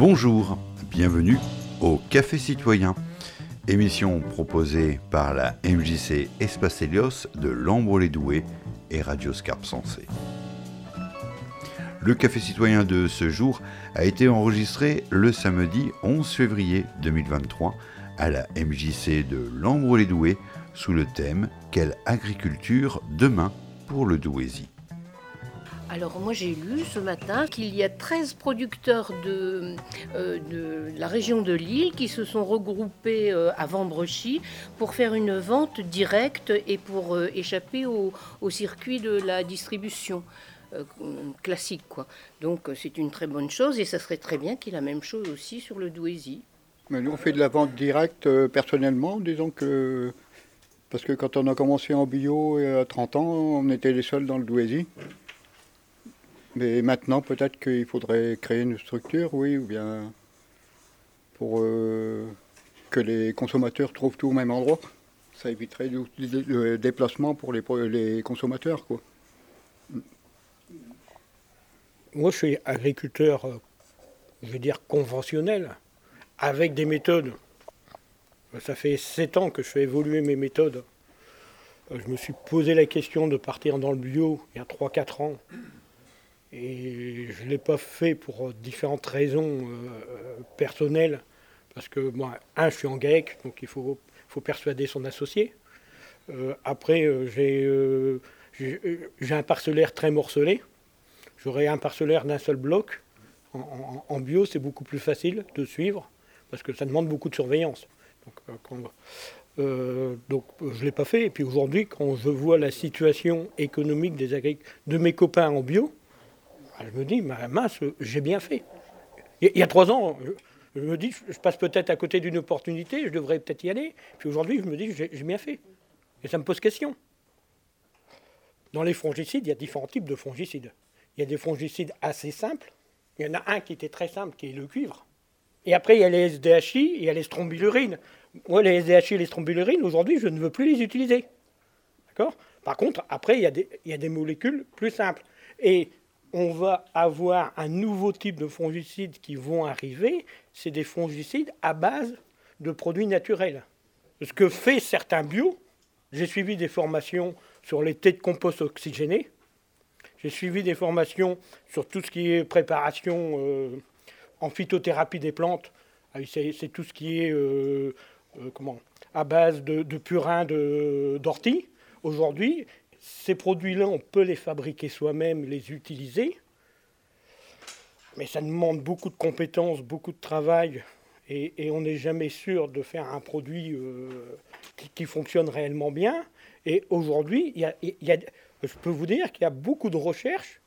Bonjour, bienvenue au Café Citoyen, émission proposée par la MJC Espace Helios de Lambre-les-Doués et Radio Scarpe Sensé. Le Café Citoyen de ce jour a été enregistré le samedi 11 février 2023 à la MJC de Lambre-les-Doués sous le thème Quelle agriculture demain pour le Douaisis alors moi j'ai lu ce matin qu'il y a 13 producteurs de, euh, de, la région de Lille qui se sont regroupés euh, à Vambrechy pour faire une vente directe et pour euh, échapper au, circuit de la distribution classique. Quoi. Donc c'est une très bonne chose et ça serait très bien qu'il y ait la même chose aussi sur le Douaisis. Mais nous on fait de la vente directe personnellement, disons que... Parce que quand on a commencé en bio à 30 ans, on était les seuls dans le Douaisis. Mais maintenant, peut-être qu'il faudrait créer une structure, oui, ou bien pour euh, que les consommateurs trouvent tout au même endroit. Ça éviterait le déplacement pour les, les consommateurs. Quoi. Moi, je suis agriculteur, euh, je veux dire, conventionnel, avec des méthodes. Ça fait sept ans que je fais évoluer mes méthodes. Euh, je me suis posé la question de partir dans le bio il y a 3-4 ans. Et je ne l'ai pas fait pour différentes raisons euh, personnelles. Parce que moi, un, je suis en GAEC, donc il faut, faut persuader son associé. Euh, après, euh, j'ai un parcellaire très morcelé. J'aurais un parcellaire d'un seul bloc. En, bio, c'est beaucoup plus facile de suivre parce que ça demande beaucoup de surveillance. Donc, je ne l'ai pas fait. Et puis aujourd'hui, quand je vois la situation économique des de mes copains en bio, je me dis, mince, j'ai bien fait. Il y a trois ans, je me dis, je passe peut-être à côté d'une opportunité, je devrais peut-être y aller. Puis aujourd'hui, je me dis, j'ai bien fait. Et ça me pose question. Dans les fongicides, il y a différents types de fongicides. Il y a des fongicides assez simples. Il y en a un qui était très simple, qui est le cuivre. Et après, il y a les SDHI et il y a les strombylurines. Moi, les SDHI et les strombylurines, aujourd'hui, je ne veux plus les utiliser. D'accord? Par contre, après, il y, a des, il y a des molécules plus simples. Et on va avoir un nouveau type de fongicides qui vont arriver, c'est des fongicides à base de produits naturels. Ce que fait certains bio, j'ai suivi des formations sur les thés de compost oxygénés, j'ai suivi des formations sur tout ce qui est préparation euh, en phytothérapie des plantes, ah c'est tout ce qui est euh, euh, comment, à base de, de purin d'ortie. Aujourd'hui, ces produits-là, on peut les fabriquer soi-même, les utiliser, mais ça demande beaucoup de compétences, beaucoup de travail, et, on n'est jamais sûr de faire un produit euh, qui, fonctionne réellement bien. Et aujourd'hui, je peux vous dire qu'il y a beaucoup de recherches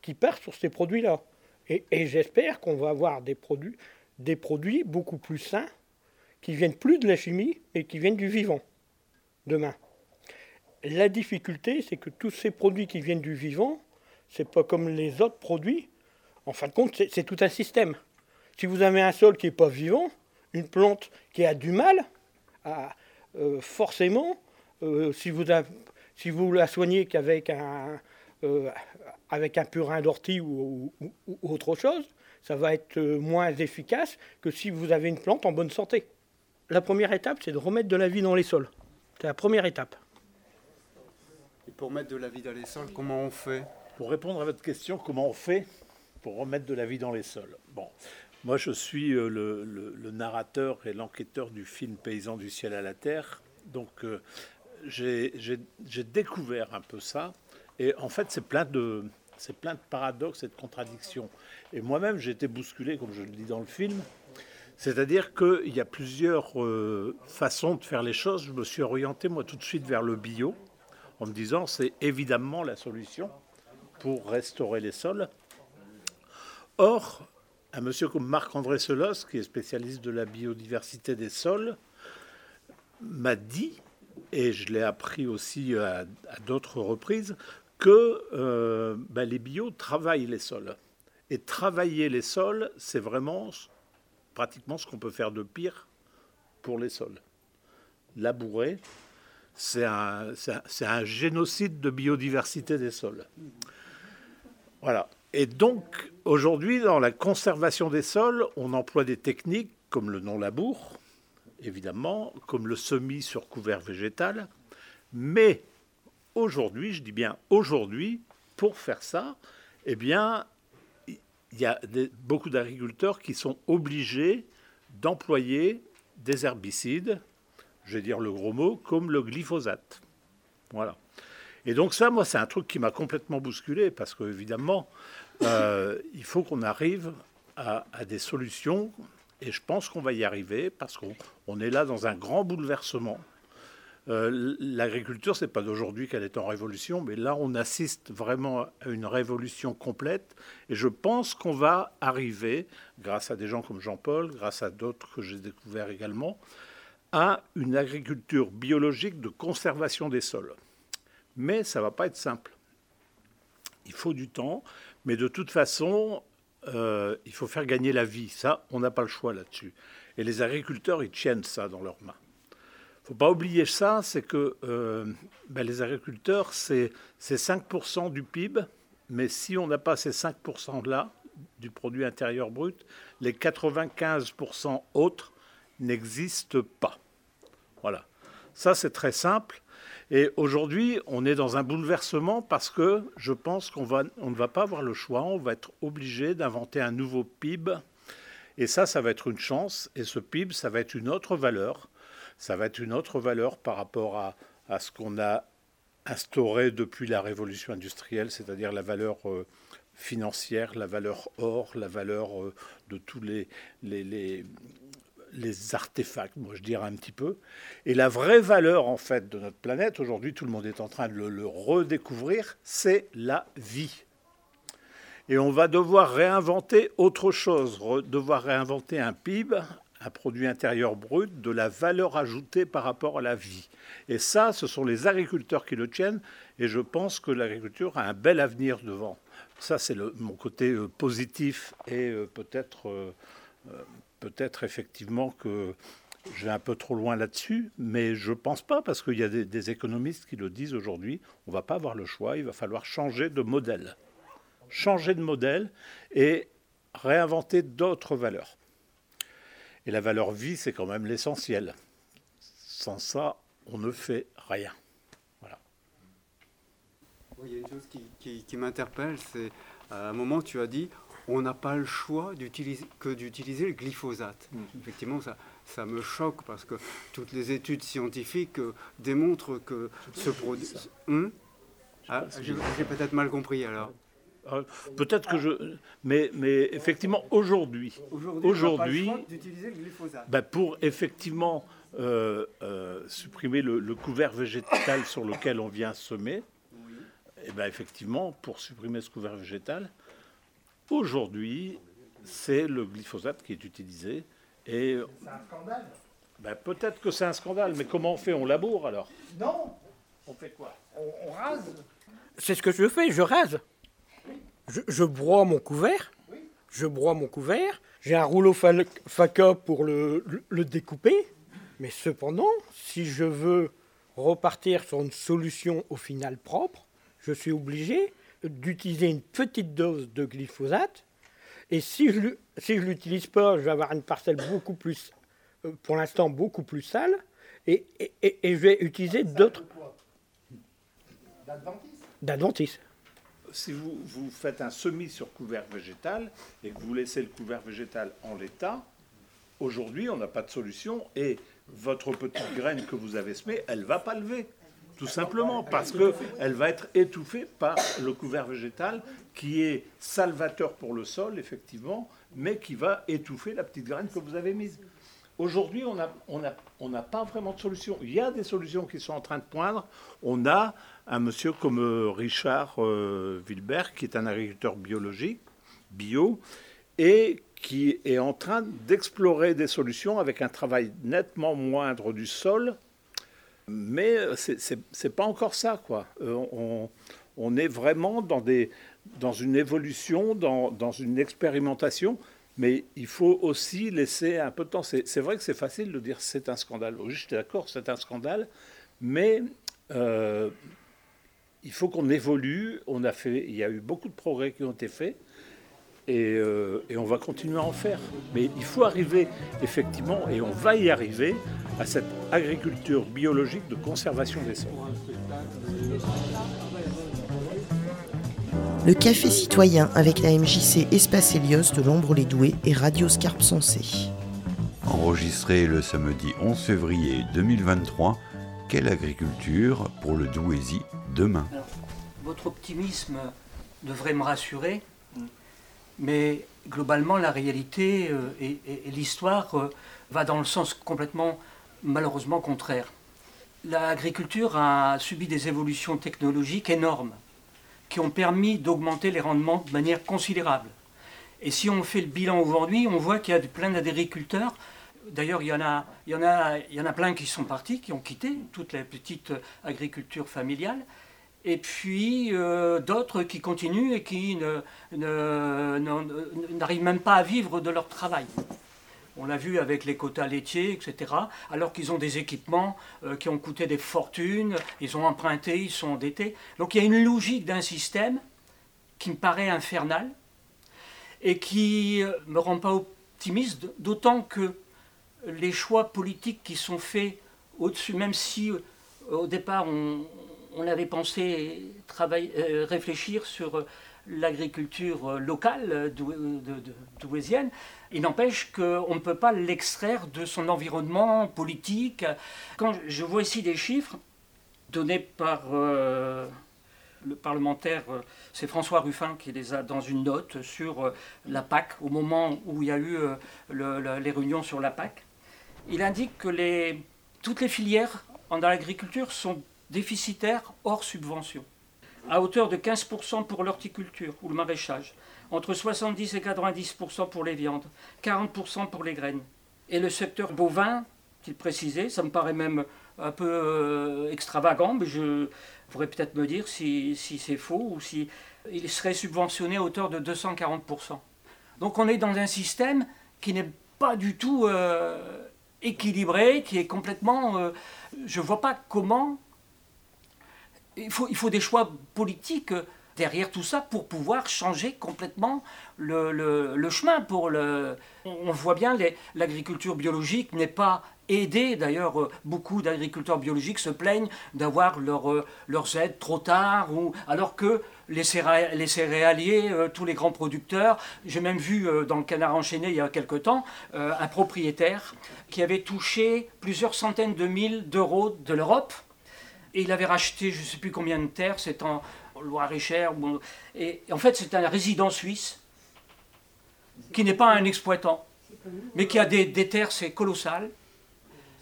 qui partent sur ces produits-là. Et, j'espère qu'on va avoir des produits, des produits beaucoup plus sains, qui viennent plus de la chimie et qui viennent du vivant demain. La difficulté, c'est que tous ces produits qui viennent du vivant, c'est pas comme les autres produits. En fin de compte, c'est tout un système. Si vous avez un sol qui n'est pas vivant, une plante qui a du mal, euh, forcément, euh, si, vous la soignez qu'avec un, euh, avec un purin d'ortie ou, autre chose, ça va être moins efficace que si vous avez une plante en bonne santé. La première étape, c'est de remettre de la vie dans les sols. C'est la première étape pour mettre de la vie dans les sols, comment on fait? Pour répondre à votre question, comment on fait pour remettre de la vie dans les sols? Bon, moi je suis euh, le, narrateur et l'enquêteur du film Paysan du ciel à la terre, donc euh, j'ai découvert un peu ça, et en fait c'est plein de c'est plein de paradoxes et de contradictions. Et moi-même, j'ai été bousculé, comme je le dis dans le film. C'est-à-dire qu'il y a plusieurs euh, façons de faire les choses. Je me suis orienté, moi, tout de suite vers le bio en me disant c'est évidemment la solution pour restaurer les sols. Or, un monsieur comme Marc-André Selos, qui est spécialiste de la biodiversité des sols, m'a dit, et je l'ai appris aussi à, d'autres reprises, que euh, ben, les bios travaillent les sols. Et travailler les sols, c'est vraiment pratiquement ce qu'on peut faire de pire pour les sols. Labourer, c'est un, génocide de biodiversité des sols. Voilà. Et donc, aujourd'hui, dans la conservation des sols, on emploie des techniques comme le non-labour, évidemment, comme le semis sur couvert végétal. Mais aujourd'hui, je dis bien aujourd'hui, pour faire ça, eh bien, il y a beaucoup d'agriculteurs qui sont obligés d'employer des herbicides, je vais dire le gros mot, comme le glyphosate. Voilà. Et donc ça, moi, c'est un truc qui m'a complètement bousculé, parce qu'évidemment, euh, il faut qu'on arrive à, des solutions, et je pense qu'on va y arriver, parce qu'on est là dans un grand bouleversement. Euh, L'agriculture, c'est pas d'aujourd'hui qu'elle est en révolution, mais là, on assiste vraiment à une révolution complète, et je pense qu'on va arriver, grâce à des gens comme Jean-Paul, grâce à d'autres que j'ai découverts également, à une agriculture biologique de conservation des sols. Mais ça ne va pas être simple. Il faut du temps, mais de toute façon, euh, il faut faire gagner la vie. Ça, on n'a pas le choix là-dessus. Et les agriculteurs, ils tiennent ça dans leurs mains. Il ne faut pas oublier ça, c'est que euh, ben, les agriculteurs, c'est 5% du PIB, mais si on n'a pas ces 5%-là du produit intérieur brut, les 95% autres n'existent pas. Voilà. Ça, c'est très simple. Et aujourd'hui, on est dans un bouleversement parce que je pense qu'on on ne va pas avoir le choix, on va être obligé d'inventer un nouveau PIB. Et ça, ça va être une chance. Et ce PIB, ça va être une autre valeur. Ça va être une autre valeur par rapport à, ce qu'on a instauré depuis la révolution industrielle, c'est-à-dire la valeur euh, financière, la valeur or, la valeur euh, de tous les, les artefacts, moi je dirais un petit peu. Et la vraie valeur en fait de notre planète, aujourd'hui tout le monde est en train de le, redécouvrir, c'est la vie. Et on va devoir réinventer autre chose, devoir réinventer un PIB, un produit intérieur brut, de la valeur ajoutée par rapport à la vie. Et ça, ce sont les agriculteurs qui le tiennent, et je pense que l'agriculture a un bel avenir devant. Ça, c'est mon côté euh, positif et euh, peut-être euh, peut-être effectivement que je vais un peu trop loin là-dessus, mais je ne pense pas, parce qu'il y a des, économistes qui le disent aujourd'hui, on ne va pas avoir le choix, il va falloir changer de modèle. Changer de modèle et réinventer d'autres valeurs. Et la valeur vie, c'est quand même l'essentiel. Sans ça, on ne fait rien. Voilà. il y a une chose qui, qui m'interpelle, c'est à un moment tu as dit on n'a pas le choix que d'utiliser le glyphosate. Mm. Effectivement, ça, ça me choque parce que toutes les études scientifiques euh, démontrent que ce produit. Hum ah, j'ai peut-être mal compris alors. Euh, peut-être que je. Mais, mais effectivement, aujourd'hui. Aujourd'hui. Ben pour effectivement euh, supprimer le, couvert végétal sur lequel on vient semer, et eh ben effectivement, pour supprimer ce couvert végétal, Aujourd'hui, c'est le glyphosate qui est utilisé. Et c'est un scandale. Ben, peut-être que c'est un scandale, mais comment on fait? On laboure alors? Non. On fait quoi? On, rase. C'est ce que je fais, je rase. Je, broie mon couvert. Je broie mon couvert. J'ai un rouleau faca pour le, le découper. Mais cependant, si je veux repartir sur une solution au final propre, je suis obligé d'utiliser une petite dose de glyphosate. Et si je ne si l'utilise pas, je vais avoir une parcelle beaucoup plus, euh, pour l'instant, beaucoup plus sale. Et, et, et, je vais utiliser d'autres. D'adventice? Si vous, vous faites un semis sur couvert végétal et que vous laissez le couvert végétal en l'état, aujourd'hui, on n'a pas de solution et votre petite graine que vous avez semée, elle ne va pas lever. Tout simplement parce qu'elle va être étouffée par le couvert végétal qui est salvateur pour le sol, effectivement, mais qui va étouffer la petite graine que vous avez mise. Aujourd'hui, on n'a pas vraiment de solution. Il y a des solutions qui sont en train de poindre. On a un monsieur comme euh, Richard euh, Wilbert, qui est un agriculteur biologique, bio, et qui est en train d'explorer des solutions avec un travail nettement moindre du sol mais euh, ce n'est pas encore ça, quoi. Euh, on, est vraiment dans, des, dans une évolution, dans, dans, une expérimentation, mais il faut aussi laisser un peu de temps. C'est vrai que c'est facile de dire c'est un scandale. Oui, je suis d'accord, c'est un scandale, mais euh, il faut qu'on évolue. On a fait, il y a eu beaucoup de progrès qui ont été faits. Euh, et, on va continuer à en faire. Mais il faut arriver effectivement, et on va y arriver, à cette agriculture biologique de conservation des sols. Le café citoyen avec la MJC Espace Hélios de l'Ombre-les-Doués et Radio Scarpe Sensé. Enregistré le samedi 11 février 2023, quelle agriculture pour le Douaisis demain? Votre optimisme devrait me rassurer mais globalement, la réalité euh, et, l'histoire euh, va dans le sens complètement, malheureusement, contraire. L'agriculture a subi des évolutions technologiques énormes qui ont permis d'augmenter les rendements de manière considérable. Et si on fait le bilan aujourd'hui, on voit qu'il y a plein d'agriculteurs. D'ailleurs, il il, il y en a plein qui sont partis, qui ont quitté toute la petite agriculture familiale et puis euh, d'autres qui continuent et qui n'arrivent même pas à vivre de leur travail. On l'a vu avec les quotas laitiers, etc. Alors qu'ils ont des équipements euh, qui ont coûté des fortunes, ils ont emprunté, ils sont endettés. Donc il y a une logique d'un système qui me paraît infernal et qui ne euh, me rend pas optimiste, d'autant que les choix politiques qui sont faits au-dessus, même si au départ on, on avait pensé euh, réfléchir sur euh, l'agriculture euh, locale douaisienne. Il n'empêche qu'on ne peut pas l'extraire de son environnement politique. Quand je vois ici des chiffres donnés par le parlementaire, c'est François Ruffin qui les a dans une note sur la PAC, au moment où il y a eu les réunions sur la PAC. Il indique que les, toutes les filières dans l'agriculture sont déficitaire hors subvention, à hauteur de 15% pour l'horticulture ou le maraîchage, entre 70 et 90% pour les viandes, 40% pour les graines. Et le secteur bovin, qu'il précisait, ça me paraît même un peu euh, extravagant, mais je pourrais peut-être me dire si, c'est faux ou si il serait subventionné à hauteur de 240%. Donc on est dans un système qui n'est pas du tout euh, équilibré, qui est complètement... Euh, je ne vois pas comment il faut, des choix politiques derrière tout ça pour pouvoir changer complètement le, chemin. Pour le... On voit bien, l'agriculture biologique n'est pas aidée. D'ailleurs, beaucoup d'agriculteurs biologiques se plaignent d'avoir leur, leurs aides trop tard, alors que les, les céréaliers, euh, tous les grands producteurs, j'ai même vu euh, dans le canard enchaîné il y a quelque temps, euh, un propriétaire qui avait touché plusieurs centaines de mille d'euros de l'Europe et il avait racheté je ne sais plus combien de terres, c'est en Loire-et-Cher. Et, en fait, c'est un résident suisse qui n'est pas un exploitant, mais qui a des, terres, c'est colossal.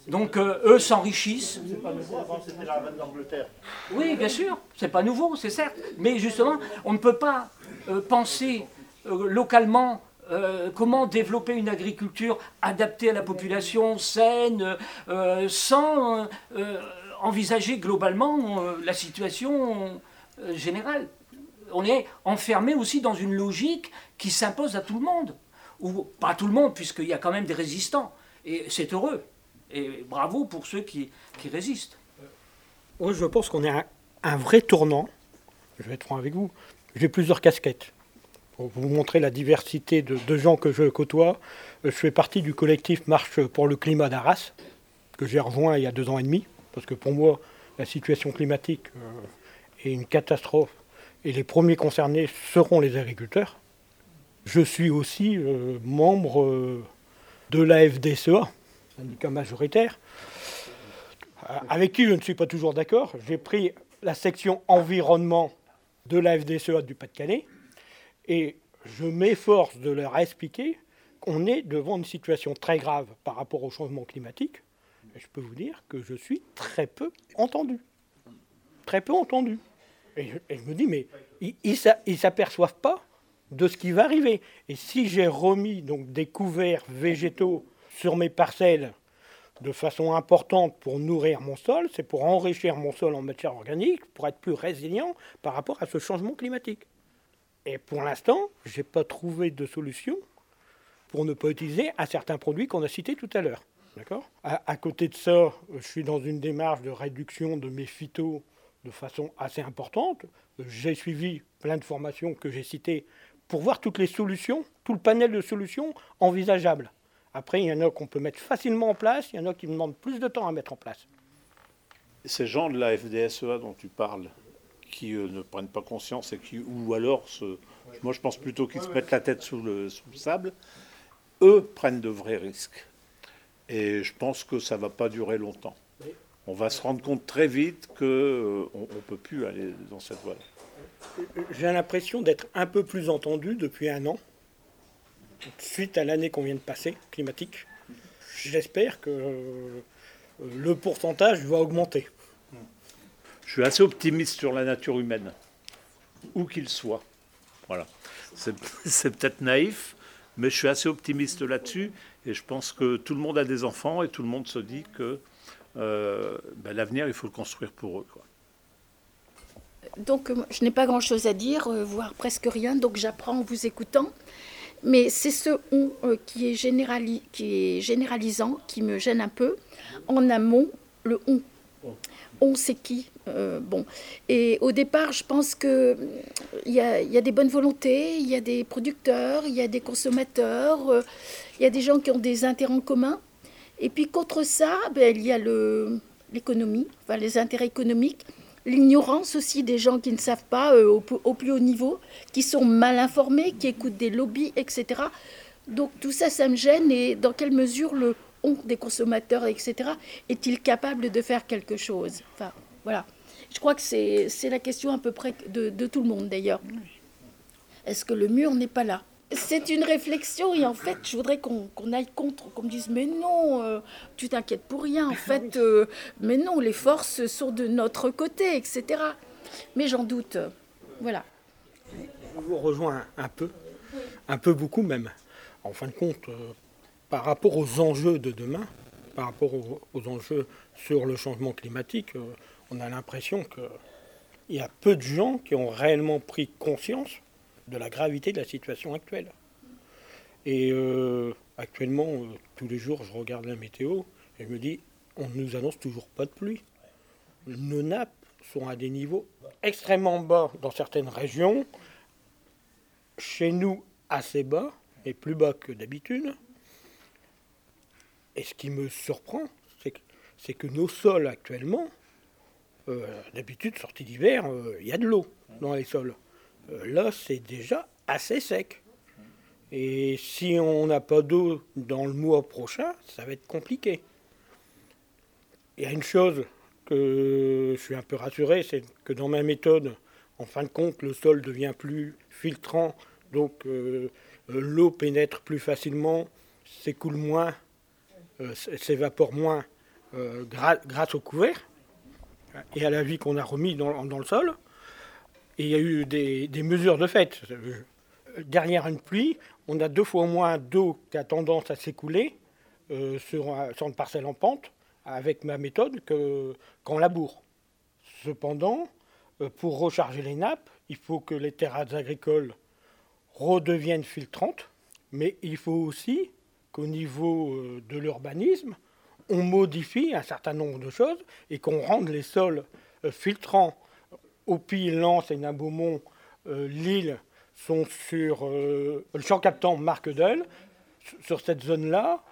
Donc euh, eux s'enrichissent. C'est pas nouveau, avant c'était la reine d'Angleterre. Oui, bien sûr, c'est pas nouveau, c'est certes. Mais justement, on ne peut pas euh, penser euh, localement comment développer une agriculture adaptée à la population, saine, sans envisager globalement euh, la situation euh, générale. On est enfermé aussi dans une logique qui s'impose à tout le monde. Ou pas à tout le monde, puisqu'il y a quand même des résistants. Et c'est heureux. Et bravo pour ceux qui, résistent. Moi, je pense qu'on est un, un, vrai tournant. Je vais être franc avec vous. J'ai plusieurs casquettes. Pour vous montrer la diversité de, gens que je côtoie, je fais partie du collectif Marche pour le climat d'Arras, que j'ai rejoint il y a deux ans et demi parce que pour moi, la situation climatique euh, est une catastrophe et les premiers concernés seront les agriculteurs. Je suis aussi euh, membre euh, de la FDSEA, syndicat majoritaire, avec qui je ne suis pas toujours d'accord. J'ai pris la section environnement de la FDSEA du Pas-de-Calais et je m'efforce de leur expliquer qu'on est devant une situation très grave par rapport au changement climatique, je peux vous dire que je suis très peu entendu. Très peu entendu. Et je, me dis, mais ils ne s'aperçoivent pas de ce qui va arriver. Et si j'ai remis donc des couverts végétaux sur mes parcelles de façon importante pour nourrir mon sol, c'est pour enrichir mon sol en matière organique, pour être plus résilient par rapport à ce changement climatique. Et pour l'instant, je n'ai pas trouvé de solution pour ne pas utiliser un certain produit qu'on a cité tout à l'heure. D'accord à, côté de ça, je suis dans une démarche de réduction de mes phytos de façon assez importante. J'ai suivi plein de formations que j'ai citées pour voir toutes les solutions, tout le panel de solutions envisageables. Après, il y en a qu'on peut mettre facilement en place, il y en a qui demandent plus de temps à mettre en place. Ces gens de la FDSEA dont tu parles, qui euh, ne prennent pas conscience et qui, ou alors, se, moi je pense plutôt qu'ils se mettent la tête sous le, sous le sable, eux prennent de vrais risques. Et je pense que ça ne va pas durer longtemps. On va se rendre compte très vite qu'on euh, ne peut plus aller dans cette voie. J'ai l'impression d'être un peu plus entendu depuis un an, suite à l'année qu'on vient de passer, climatique. J'espère que euh, le pourcentage va augmenter. Je suis assez optimiste sur la nature humaine, où qu'il soit. Voilà. C'est peut-être naïf, mais je suis assez optimiste là-dessus. Et je pense que tout le monde a des enfants et tout le monde se dit que euh, ben, l'avenir, il faut le construire pour eux. Quoi. Donc, euh, je n'ai pas grand-chose à dire, euh, voire presque rien, donc j'apprends en vous écoutant. Mais c'est ce on euh, qui, est générali- qui est généralisant, qui me gêne un peu. En amont, le on. On, c'est qui Euh, Bon. Et au départ, je pense a, il y a des bonnes volontés, il y a des producteurs, il y a des consommateurs, euh, il y a des gens qui ont des intérêts en commun. Et puis contre ça, ben, il y a le- l'économie, enfin, les intérêts économiques, l'ignorance aussi des gens qui ne savent pas euh, au, au plus haut niveau, qui sont mal informés, qui écoutent des lobbies, etc. Donc tout ça, ça me gêne. Et dans quelle mesure le on des consommateurs, etc., est-il capable de faire quelque chose? Enfin, voilà. Je crois que c'est c'est la question à peu près de, de tout le monde d'ailleurs. Est-ce que le mur n'est pas là? C'est une réflexion et en fait, je voudrais qu'on qu'on aille contre, qu'on me dise mais non, euh, tu t'inquiètes pour rien. En fait, euh, mais non, les forces sont de notre côté, etc. Mais j'en doute. Voilà. Je vous rejoins un, peu, un peu beaucoup même. En fin de compte, euh, par rapport aux enjeux de demain, par rapport aux, enjeux sur le changement climatique, euh, on a l'impression qu'il y a peu de gens qui ont réellement pris conscience de la gravité de la situation actuelle. Et euh, actuellement, euh, tous les jours, je regarde la météo et je me dis, on ne nous annonce toujours pas de pluie. Nos nappes sont à des niveaux extrêmement bas dans certaines régions, chez nous assez bas, et plus bas que d'habitude. Et ce qui me surprend, c'est que, nos sols actuellement, euh, d'habitude, sortie d'hiver, euh, il y a de l'eau dans les sols. Euh, là, c'est déjà assez sec. Et si on n'a pas d'eau dans le mois prochain, ça va être compliqué. Il y a une chose que je suis un peu rassuré, c'est que dans ma méthode, en fin de compte, le sol devient plus filtrant, donc euh, euh, l'eau pénètre plus facilement, s'écoule moins, euh, s'évapore moins euh, grâce au couvert et à la vie qu'on a remis dans, le sol. Et il y a eu des, mesures de fait. Euh, Derrière une pluie, on a deux fois moins d'eau qui a tendance à s'écouler euh, sur, un- sur une parcelle en pente avec ma méthode que- qu'en labour. Cependant, euh, pour recharger les nappes, il faut que les terres agricoles redeviennent filtrantes, mais il faut aussi qu'au niveau euh, de l'urbanisme, on modifie un certain nombre de choses et qu'on rende les sols euh, filtrants. Opie, Lens et Nain-Beaumont, euh, Lille sont sur le champ captant Marque d'Eul. Sur cette zone-là,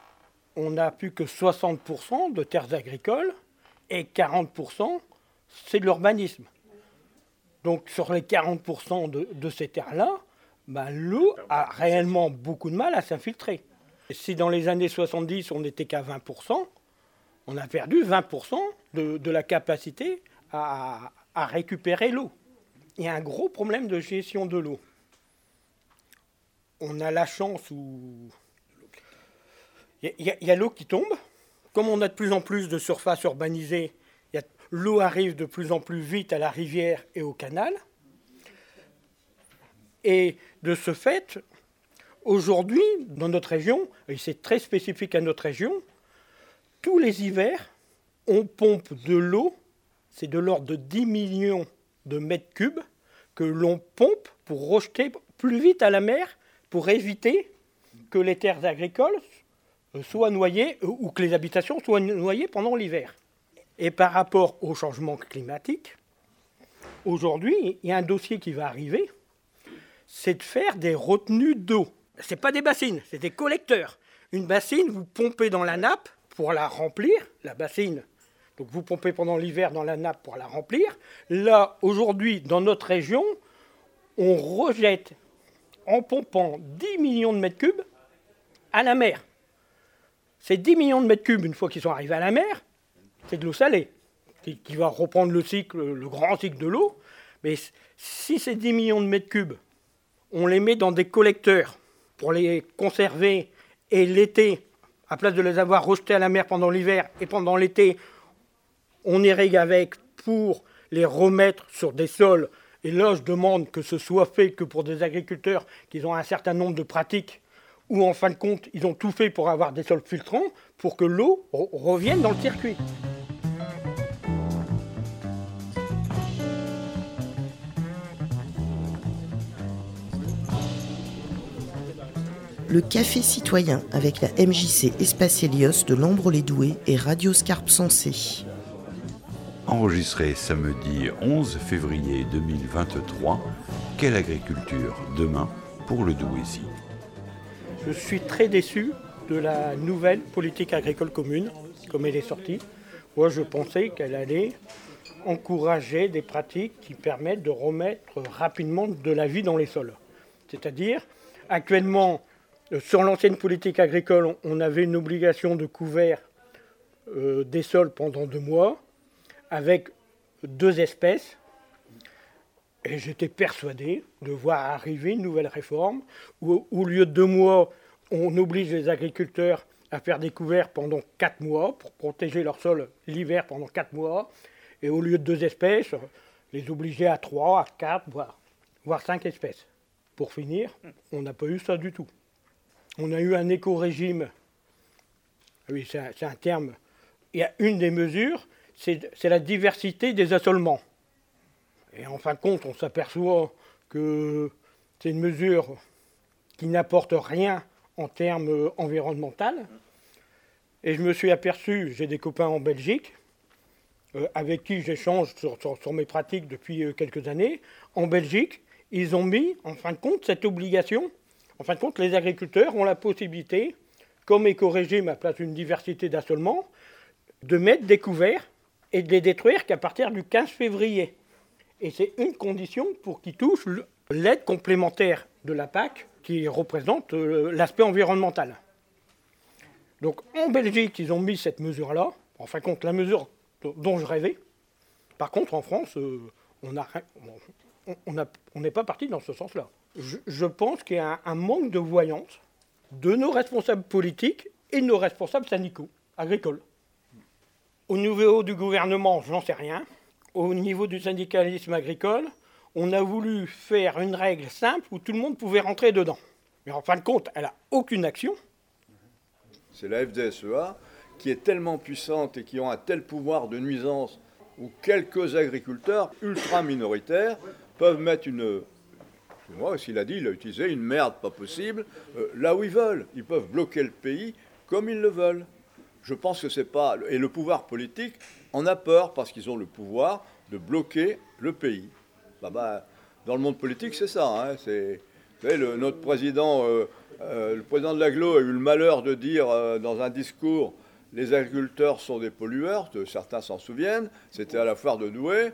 on n'a plus que 60% de terres agricoles et 40% c'est de l'urbanisme. Donc sur les 40% de, de ces terres-là, ben, l'eau a réellement beaucoup de mal à s'infiltrer. Si dans les années 70 on n'était qu'à 20%, on a perdu 20% de, de la capacité à, récupérer l'eau. Il y a un gros problème de gestion de l'eau. On a la chance où il y a- a, l'eau qui tombe. Comme on a de plus en plus de surfaces urbanisées, l'eau arrive de plus en plus vite à la rivière et au canal. Et de ce fait, aujourd'hui, dans notre région, et c'est très spécifique à notre région, tous les hivers, on pompe de l'eau, c'est de l'ordre de 10 millions de mètres cubes que l'on pompe pour rejeter plus vite à la mer pour éviter que les terres agricoles soient noyées euh, ou que les habitations soient noyées pendant l'hiver. Et par rapport au changement climatique, aujourd'hui, il y a un dossier qui va arriver, c'est de faire des retenues d'eau. Ce pas des bassines, c'est des collecteurs. Une bassine, vous pompez dans la nappe pour la remplir, la bassine. Donc vous pompez pendant l'hiver dans la nappe pour la remplir. Là, aujourd'hui, dans notre région, on rejette en pompant 10 millions de mètres cubes à la mer. Ces 10 millions de mètres cubes, une fois qu'ils sont arrivés à la mer, c'est de l'eau salée, qui, qui, va reprendre le cycle, le grand cycle de l'eau. Mais si ces 10 millions de mètres cubes, on les met dans des collecteurs pour les conserver et l'été, à place de les avoir rejetés à la mer pendant l'hiver et pendant l'été, on irrigue avec pour les remettre sur des sols. Et là, je demande que ce soit fait que pour des agriculteurs qui ont un certain nombre de pratiques, où en fin de compte, ils ont tout fait pour avoir des sols filtrants, pour que l'eau revienne dans le circuit. Le Café citoyen avec la MJC Espace Helios de Lambre-les-Doués et Radio Scarpe Sensé. Enregistré samedi 11 février 2023, quelle agriculture demain pour le Douaisis Je suis très déçu de la nouvelle politique agricole commune, comme elle est sortie. Moi, je pensais qu'elle allait encourager des pratiques qui permettent de remettre rapidement de la vie dans les sols. C'est-à-dire, actuellement, sur l'ancienne politique agricole, on avait une obligation de couvert euh, des sols pendant deux mois, avec deux espèces. Et j'étais persuadé de voir arriver une nouvelle réforme où, au lieu de deux mois, on oblige les agriculteurs à faire des couverts pendant quatre mois pour protéger leur sol l'hiver pendant quatre mois. Et au lieu de deux espèces, les obliger à trois, à quatre, voire, voire cinq espèces. Pour finir, on n'a pas eu ça du tout on a eu un éco-régime. Oui, c'est un, terme. Il y a une des mesures, c'est la diversité des assolements. Et en fin de compte, on s'aperçoit que c'est une mesure qui n'apporte rien en termes environnementaux. Et je me suis aperçu, j'ai des copains en Belgique, euh, avec qui j'échange sur, sur, mes pratiques depuis euh, quelques années. En Belgique, ils ont mis, en fin de compte, cette obligation en fin de compte, les agriculteurs ont la possibilité, comme éco-régime à place d'une diversité d'assolements, de mettre des couverts et de les détruire qu'à partir du 15 février. Et c'est une condition pour qu'ils touchent l'aide complémentaire de la PAC qui représente euh, l'aspect environnemental. Donc en Belgique, ils ont mis cette mesure-là, en fin de compte, la mesure dont je rêvais. Par contre, en France, euh, on n'est pas parti dans ce sens-là je, pense qu'il y a un, manque de voyance de nos responsables politiques et de nos responsables syndicaux, agricoles. Au niveau du gouvernement, je n'en sais rien. Au niveau du syndicalisme agricole, on a voulu faire une règle simple où tout le monde pouvait rentrer dedans. Mais en fin de compte, elle n'a aucune action. C'est la FDSEA qui est tellement puissante et qui a un tel pouvoir de nuisance où quelques agriculteurs ultra minoritaires peuvent mettre une moi, s'il a dit, il a utilisé une merde pas possible, euh, là où ils veulent. Ils peuvent bloquer le pays comme ils le veulent. Je pense que c'est pas. Et le pouvoir politique en a peur parce qu'ils ont le pouvoir de bloquer le pays. Bah, bah, dans le monde politique, c'est ça. Hein, c'est, le, notre président, euh, euh, le président de l'aglo a eu le malheur de dire dans un discours les agriculteurs sont des pollueurs, certains s'en souviennent, c'était à la foire de Douai.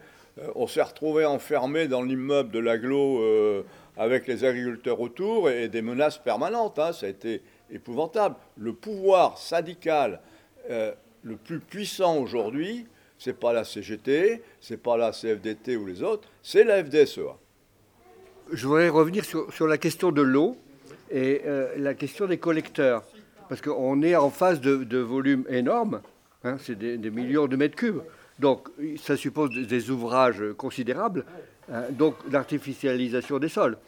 On s'est retrouvé enfermé dans l'immeuble de l'aglo avec les agriculteurs autour et des menaces permanentes. Hein. ça a été épouvantable. Le pouvoir syndical euh, le plus puissant aujourd'hui, c'est pas la CGT, c'est pas la CFDT ou les autres, c'est la FDSEA. Je voudrais revenir sur, la question de l'eau et euh, la question des collecteurs. Parce qu'on est en phase de, volumes énormes, hein, c'est des, millions de mètres cubes. Donc ça suppose des ouvrages considérables. Hein, donc l'artificialisation des sols.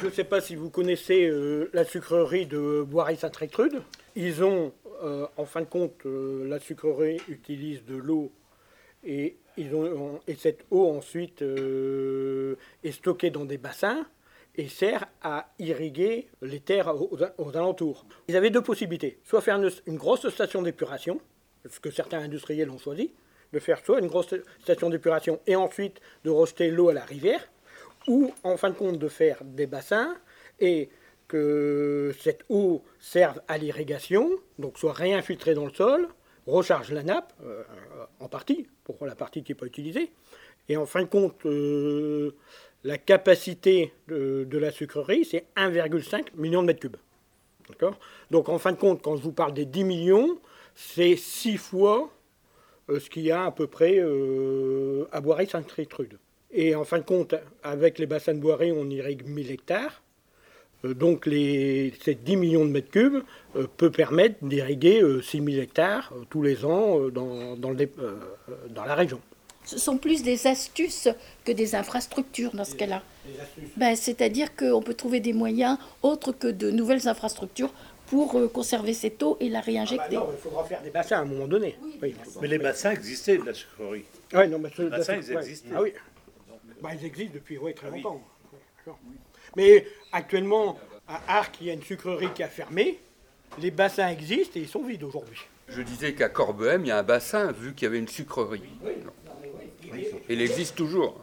Je ne sais pas si vous connaissez euh, la sucrerie de Boiry-Saint-Rétrude. Ils ont, euh, en fin de compte, euh, la sucrerie utilise de l'eau et, cette eau ensuite est stockée dans des bassins et sert à irriguer les terres aux, alentours. Ils avaient deux possibilités, soit faire une grosse station d'épuration, ce que certains industriels ont choisi, de faire soit une grosse station d'épuration et ensuite de rejeter l'eau à la rivière, ou en fin de compte de faire des bassins et que cette eau serve à l'irrigation, donc soit réinfiltrée dans le sol, recharge la nappe, euh, en partie, pour la partie qui n'est pas utilisée, et en fin de compte, euh, la capacité de, la sucrerie, c'est 1,5 million de mètres cubes. D'accord? Donc en fin de compte, quand je vous parle des 10 millions, c'est 6 fois ce qu'il y a à peu près euh, à Boiry-Saint-Tritrude. Et en fin de compte, avec les bassins de Boiry, on irrigue 1000 hectares. Euh, donc les, ces 10 millions de mètres cubes euh, peut permettre d'irriguer 6000 hectares euh, tous les ans euh, dans, dans, le euh, euh, dans la région. Ce sont plus des astuces que des infrastructures dans ce cas-là. Ben, C'est-à-dire qu'on peut trouver des moyens autres que de nouvelles infrastructures pour euh, conserver cette eau et la réinjecter. Ah bah non, il faudra faire des bassins à un moment donné. Oui. Mais les bassins existaient de la sucrerie. Ouais, non, mais ce- Les bassins, ils existaient. Ah oui. Bah, ils existent depuis ouais, très longtemps. D'accord. Mais actuellement, à Arc, il y a une sucrerie qui a fermé. Les bassins existent et ils sont vides aujourd'hui. Je disais qu'à Corbehem, il y a un bassin, vu qu'il y avait une sucrerie. Et il existe toujours.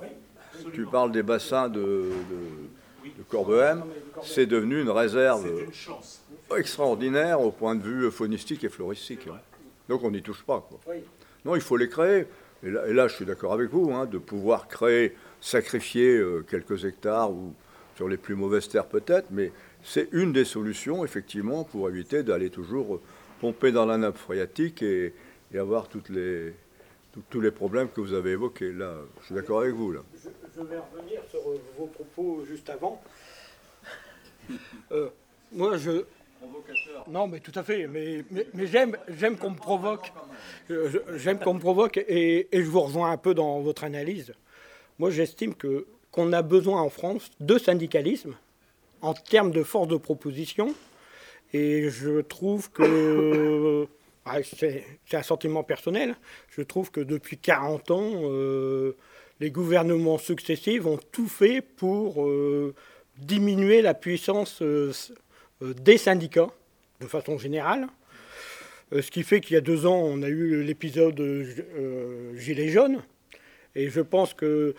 Tu parles des bassins de, de, de Corbehem, c'est devenu une réserve extraordinaire au point de vue faunistique et floristique. hein. Donc on n'y touche pas. quoi. Non, il faut les créer. Et là, et là, je suis d'accord avec vous, hein, de pouvoir créer, sacrifier euh, quelques hectares ou sur les plus mauvaises terres peut-être, mais c'est une des solutions effectivement pour éviter d'aller toujours pomper dans la nappe phréatique et, et avoir toutes les, tous- tous les problèmes que vous avez évoqués. Là, je suis d'accord avec vous. Là. Je, je vais revenir sur euh, vos propos juste avant. Euh, moi, je. Non, mais tout à fait. Mais, j'aime, qu'on me provoque. Je- J'aime qu'on me provoque et, je vous rejoins un peu dans votre analyse. Moi, j'estime que qu'on a besoin en France de syndicalisme en termes de force de proposition. Et je trouve que. Ah, c'est un sentiment personnel. Je trouve que depuis 40 ans, euh, les gouvernements successifs ont tout fait pour euh, diminuer la puissance euh, euh, des syndicats, de façon générale. Euh, ce qui fait qu'il y a deux ans, on a eu l'épisode euh, euh, Gilets jaunes. Et je pense que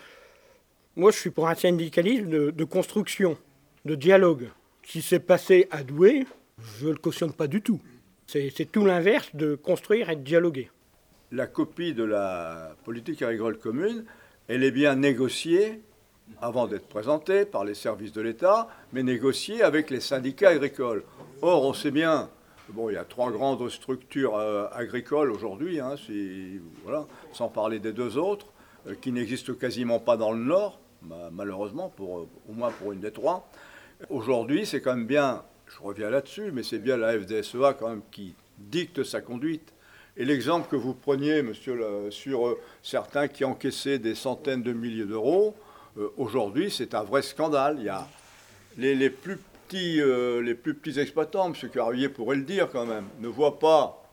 moi, je suis pour un syndicalisme de, construction, de dialogue. Ce qui s'est passé à Douai, je ne le cautionne pas du tout. C'est c'est tout l'inverse de construire et de dialoguer. La copie de la politique agricole commune, elle est bien négociée avant d'être présentée par les services de l'État, mais négociée avec les syndicats agricoles. Or, on sait bien, bon, il y a trois grandes structures euh, agricoles aujourd'hui, hein, sans parler des deux autres, euh, qui n'existent quasiment pas dans le Nord, ma- malheureusement, pour, au moins pour une des trois. Aujourd'hui, c'est quand même bien, je reviens là-dessus, mais c'est bien la FDSEA quand même qui dicte sa conduite. Et l'exemple que vous preniez, monsieur, sur euh, certains qui encaissaient des centaines de milliers d'euros, euh, aujourd'hui, c'est un vrai scandale. Il y a les, les plus petits, euh, les plus petits exploitants, monsieur Carrier pourrait le dire quand même, ne voient pas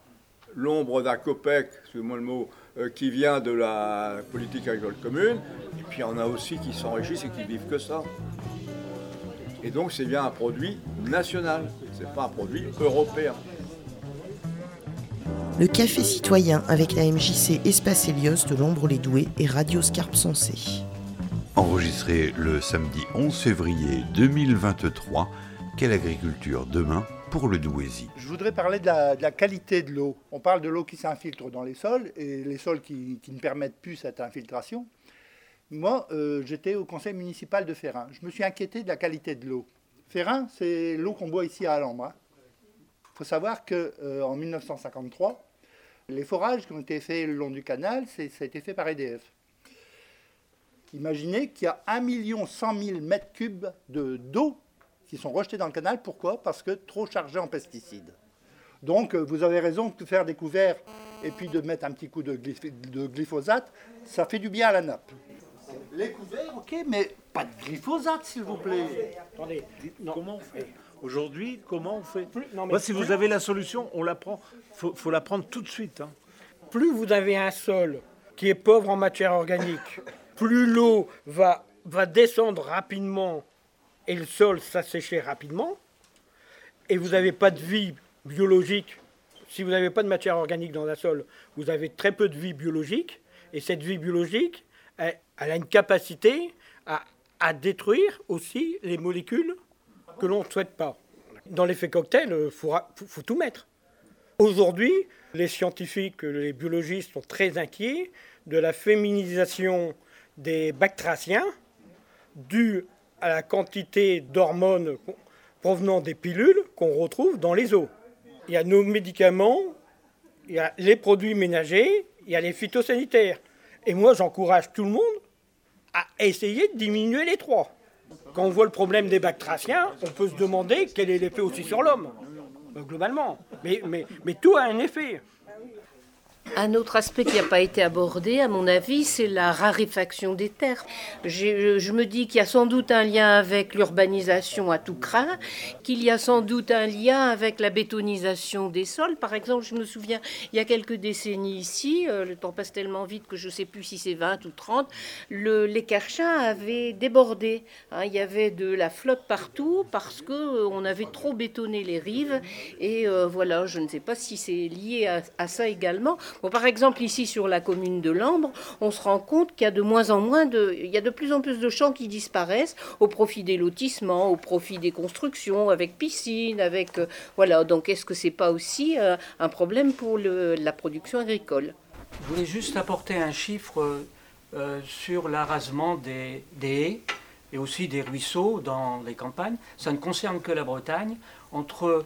l'ombre d'un copec, excusez-moi le mot, euh, qui vient de la politique agricole commune. Et puis il y en a aussi qui s'enrichissent et qui vivent que ça. Et donc c'est bien un produit national, c'est pas un produit européen. Le café citoyen avec la MJC Espace Hélios de l'Ombre-les-Doués et Radio Scarpe Sensé. Enregistré le samedi 11 février 2023, quelle agriculture demain pour le Douaisis Je voudrais parler de la, qualité de l'eau. On parle de l'eau qui s'infiltre dans les sols et les sols qui, ne permettent plus cette infiltration. Moi, euh, j'étais au conseil municipal de Ferrin. Je me suis inquiété de la qualité de l'eau. Ferrin, c'est l'eau qu'on boit ici à Alhambra. Il faut savoir qu'en 1953, les forages qui ont été faits le long du canal, ça a été fait par EDF. Imaginez qu'il y a 1 100 000 mètres cubes de- d'eau qui sont rejetés dans le canal. Pourquoi? Parce que trop chargés en pesticides. Donc, euh, vous avez raison de faire des couverts et puis de mettre un petit coup de, glyph- de glyphosate, ça fait du bien à la nappe. Les couverts, ok, mais pas de glyphosate, s'il vous plaît. Attendez, Comment on fait Aujourd'hui, comment on fait? Non, mais Moi, si plus- vous avez la solution, on la prend. faut, faut la prendre tout de suite. hein. plus vous avez un sol qui est pauvre en matière organique, plus l'eau va, va descendre rapidement et le sol s'assécher rapidement, et vous n'avez pas de vie biologique. Si vous n'avez pas de matière organique dans un sol, vous avez très peu de vie biologique, et cette vie biologique, elle, a une capacité à, à détruire aussi les molécules que l'on ne souhaite pas. Dans l'effet cocktail, il faut, faut, tout mettre. Aujourd'hui, les scientifiques, les biologistes sont très inquiets de la féminisation des bactraciens due à la quantité d'hormones provenant des pilules qu'on retrouve dans les eaux. Il y a nos médicaments, il y a les produits ménagers, il y a les phytosanitaires. Et moi, j'encourage tout le monde à essayer de diminuer les trois. Quand on voit le problème des bactraciens, on peut se demander quel est l'effet aussi sur l'homme, euh, globalement. Mais, mais, mais tout a un effet. Un autre aspect qui n'a pas été abordé, à mon avis, c'est la raréfaction des terres. Je, me dis qu'il y a sans doute un lien avec l'urbanisation à tout craint, qu'il y a sans doute un lien avec la bétonisation des sols. Par exemple, je me souviens, il y a quelques décennies ici, euh, le temps passe tellement vite que je ne sais plus si c'est 20 ou 30, le, les Karchins avaient débordé. Hein. il y avait de la flotte partout parce qu'on euh, avait trop bétonné les rives. Et euh, voilà, je ne sais pas si c'est lié à ça également par exemple, ici sur la commune de Lambre, on se rend compte qu'il y a de moins en moins de, plus en plus de champs qui disparaissent au profit des lotissements, au profit des constructions, avec piscine, avec euh, voilà. Donc, est-ce que c'est pas aussi euh, un problème pour la production agricole? Je voulais juste apporter un chiffre euh, sur l'arasement des, des haies et aussi des ruisseaux dans les campagnes. Ça ne concerne que la Bretagne. Entre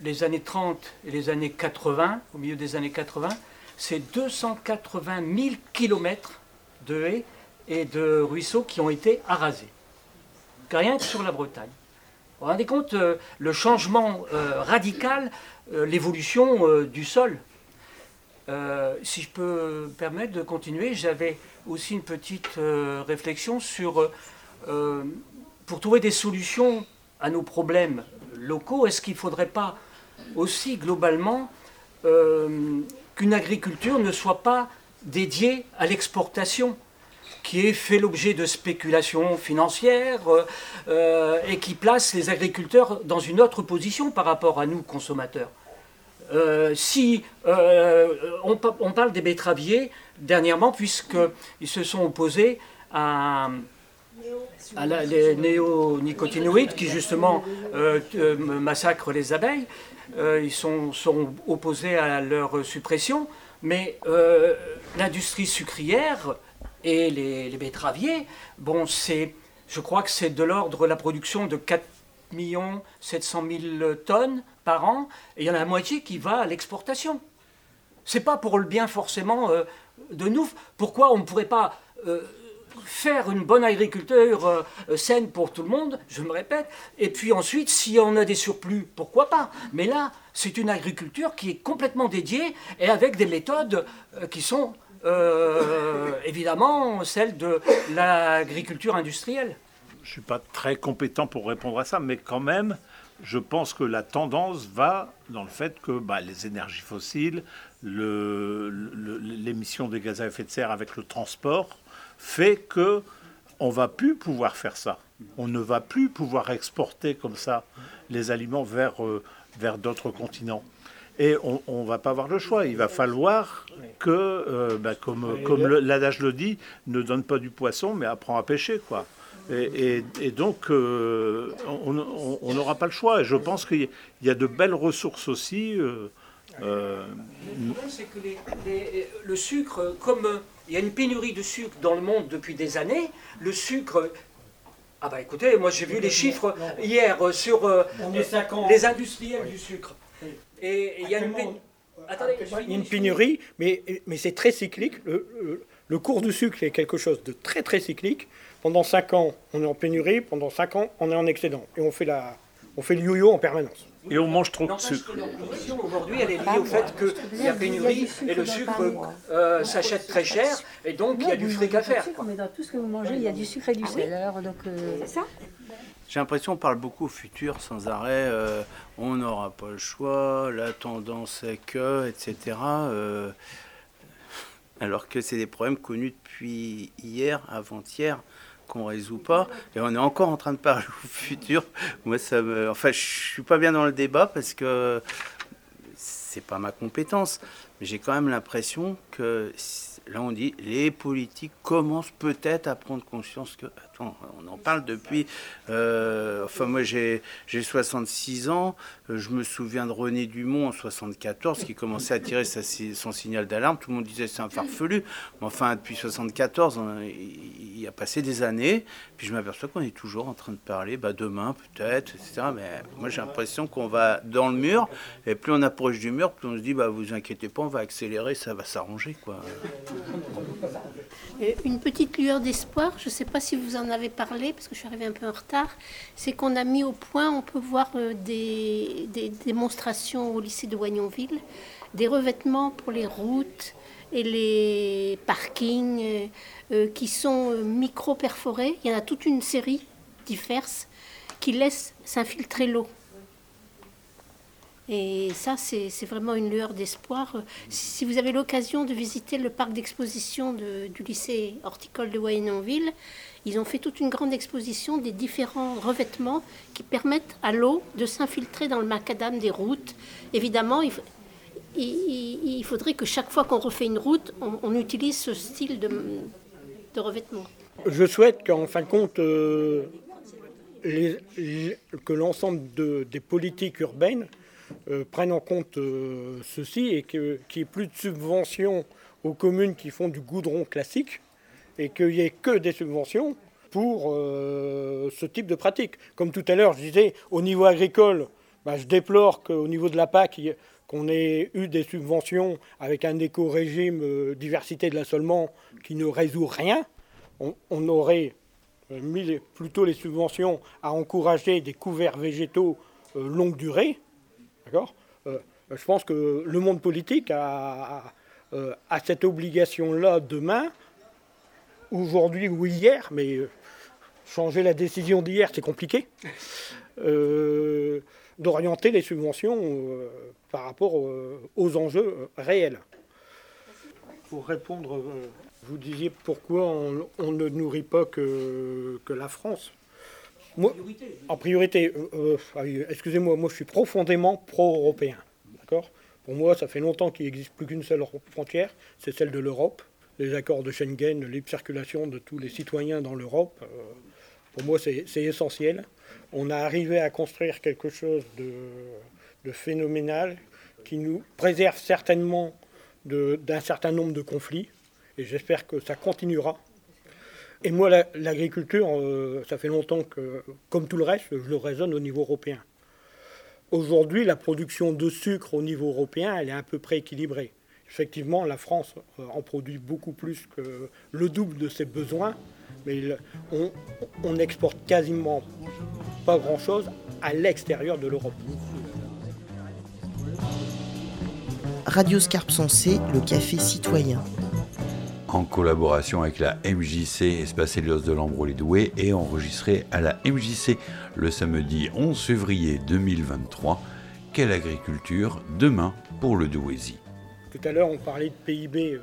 les années 30 et les années 80, au milieu des années 80, c'est 280 000 kilomètres de haies et de ruisseaux qui ont été arasés. Rien que sur la Bretagne. Vous vous rendez compte euh, le changement euh, radical, euh, l'évolution du sol Si je peux me permettre de continuer, j'avais aussi une petite réflexion sur, pour trouver des solutions à nos problèmes locaux, est-ce qu'il ne faudrait pas aussi globalement euh, qu'une agriculture ne soit pas dédiée à l'exportation qui ait fait l'objet de spéculations financières euh, et qui place les agriculteurs dans une autre position par rapport à nous, consommateurs. Euh, si on, parle des betteraviers dernièrement, puisqu'ils se sont opposés à, les néonicotinoïdes qui justement massacrent les abeilles, euh, ils sont, opposés à leur suppression, mais euh, l'industrie sucrière et les, betteraviers, bon, je crois que c'est de l'ordre la production de 4 700 000 tonnes par an, et il y en a la moitié qui va à l'exportation. C'est pas pour le bien forcément euh, de nous. Pourquoi on ne pourrait pas faire une bonne agriculture euh, saine pour tout le monde, je me répète, et puis ensuite, si on a des surplus, pourquoi pas? Mais là, c'est une agriculture qui est complètement dédiée et avec des méthodes euh, qui sont euh, évidemment celles de l'agriculture industrielle. Je ne suis pas très compétent pour répondre à ça, mais quand même, je pense que la tendance va dans le fait que bah, les énergies fossiles, l'émission des gaz à effet de serre avec le transport, fait que on va plus pouvoir faire ça. On ne va plus pouvoir exporter comme ça les aliments vers, euh, vers d'autres continents. Et on ne va pas avoir le choix. Il va falloir que, euh, bah, comme, comme l'adage le dit, ne donne pas du poisson, mais apprend à pêcher. quoi. Et, donc, euh, on n'aura pas le choix. Et je pense qu'il y a de belles ressources aussi. Euh, c'est que le sucre, comme il y a une pénurie de sucre dans le monde depuis des années. Le sucre. Ah bah écoutez, moi j'ai vu les chiffres hier euh, sur euh, les industriels du sucre. Et il y a une, une pénurie, mais, mais c'est très cyclique. Le, le, cours du sucre est quelque chose de très très cyclique. Pendant 5 ans, on est en pénurie, pendant 5 ans, on est en excédent. Et on fait, la, on fait le yo-yo en permanence. Et on mange trop de sucre. Aujourd'hui, elle est liée au fait qu'il y a pénurie et le sucre euh, s'achète très cher et donc il y a du fric à faire. Mais dans tout ce que vous mangez, il y a du sucre et du ah sel. Alors, donc, euh, c'est ça j'ai l'impression qu'on parle beaucoup au futur sans arrêt. Euh, on n'aura pas le choix, la tendance est que, etc. alors que c'est des problèmes connus depuis hier, avant-hier qu'on résout pas. Et on est encore en train de parler au futur. Moi, ça me. Enfin, je suis pas bien dans le débat parce que c'est pas ma compétence. Mais j'ai quand même l'impression que là on dit les politiques commencent peut-être à prendre conscience que, on en parle depuis, euh, enfin moi j'ai 66 ans, euh, je me souviens de René Dumont en 74 qui commençait à tirer son signal d'alarme, tout le monde disait c'est un farfelu, mais enfin depuis 74 il y a passé des années, puis je m'aperçois qu'on est toujours en train de parler, bah demain peut-être, etc. Mais moi j'ai l'impression qu'on va dans le mur, et plus on approche du mur, plus on se dit bah vous inquiétez pas, on va accélérer, ça va s'arranger quoi. Une petite lueur d'espoir, je ne sais pas si vous en avez parlé, parce que je suis arrivée un peu en retard, c'est qu'on a mis au point, on peut voir euh, des, démonstrations au lycée de Wagnonville, des revêtements pour les routes et les parkings euh, euh, qui sont micro-perforés. Il y en a toute une série diverses qui laissent s'infiltrer l'eau. Et ça, c'est vraiment une lueur d'espoir. Si vous avez l'occasion de visiter le parc d'exposition du lycée horticole de Wayenonville, ils ont fait toute une grande exposition des différents revêtements qui permettent à l'eau de s'infiltrer dans le macadam des routes. Évidemment, il, faudrait que chaque fois qu'on refait une route, on, utilise ce style de, revêtement. Je souhaite qu'en fin de compte, euh, que l'ensemble des politiques urbaines euh, prennent en compte euh, ceci et qu'il n'y ait plus de subventions aux communes qui font du goudron classique et qu'il n'y ait que des subventions pour euh, ce type de pratique. Comme tout à l'heure, je disais, au niveau agricole, bah, je déplore qu'au niveau de la PAC, qu'on ait eu des subventions avec un éco-régime diversité de l'assolement qui ne résout rien. On, aurait mis plutôt les subventions à encourager des couverts végétaux longue durée, D'accord euh, Je pense que le monde politique a, euh, cette obligation-là demain, aujourd'hui ou hier, mais euh, changer la décision d'hier, c'est compliqué, d'orienter les subventions par rapport aux enjeux réels. Pour répondre, vous disiez pourquoi on, ne nourrit pas que la France en priorité, euh, euh, excusez-moi, moi je suis profondément pro-européen. Pour moi, ça fait longtemps qu'il n'existe plus qu'une seule frontière, c'est celle de l'Europe. Les accords de Schengen, la libre circulation de tous les citoyens dans l'Europe, euh, pour moi c'est essentiel. On a arrivé à construire quelque chose de, phénoménal qui nous préserve certainement d'un certain nombre de conflits. Et j'espère que ça continuera et moi, l'agriculture, euh, ça fait longtemps que, comme tout le reste, je le raisonne au niveau européen. Aujourd'hui, la production de sucre au niveau européen, elle est à peu près équilibrée. Effectivement, la France euh, en produit beaucoup plus que le double de ses besoins, mais on, on n'exporte quasiment pas grand-chose à l'extérieur de l'Europe. Radio Scarpe Sensé, le café citoyen en collaboration avec la MJC Espace Helios de Lambro-les-Doués et enregistré à la MJC le samedi 11 février 2023. Quelle agriculture demain pour le Douaisis Tout à l'heure, on parlait de PIB. Euh,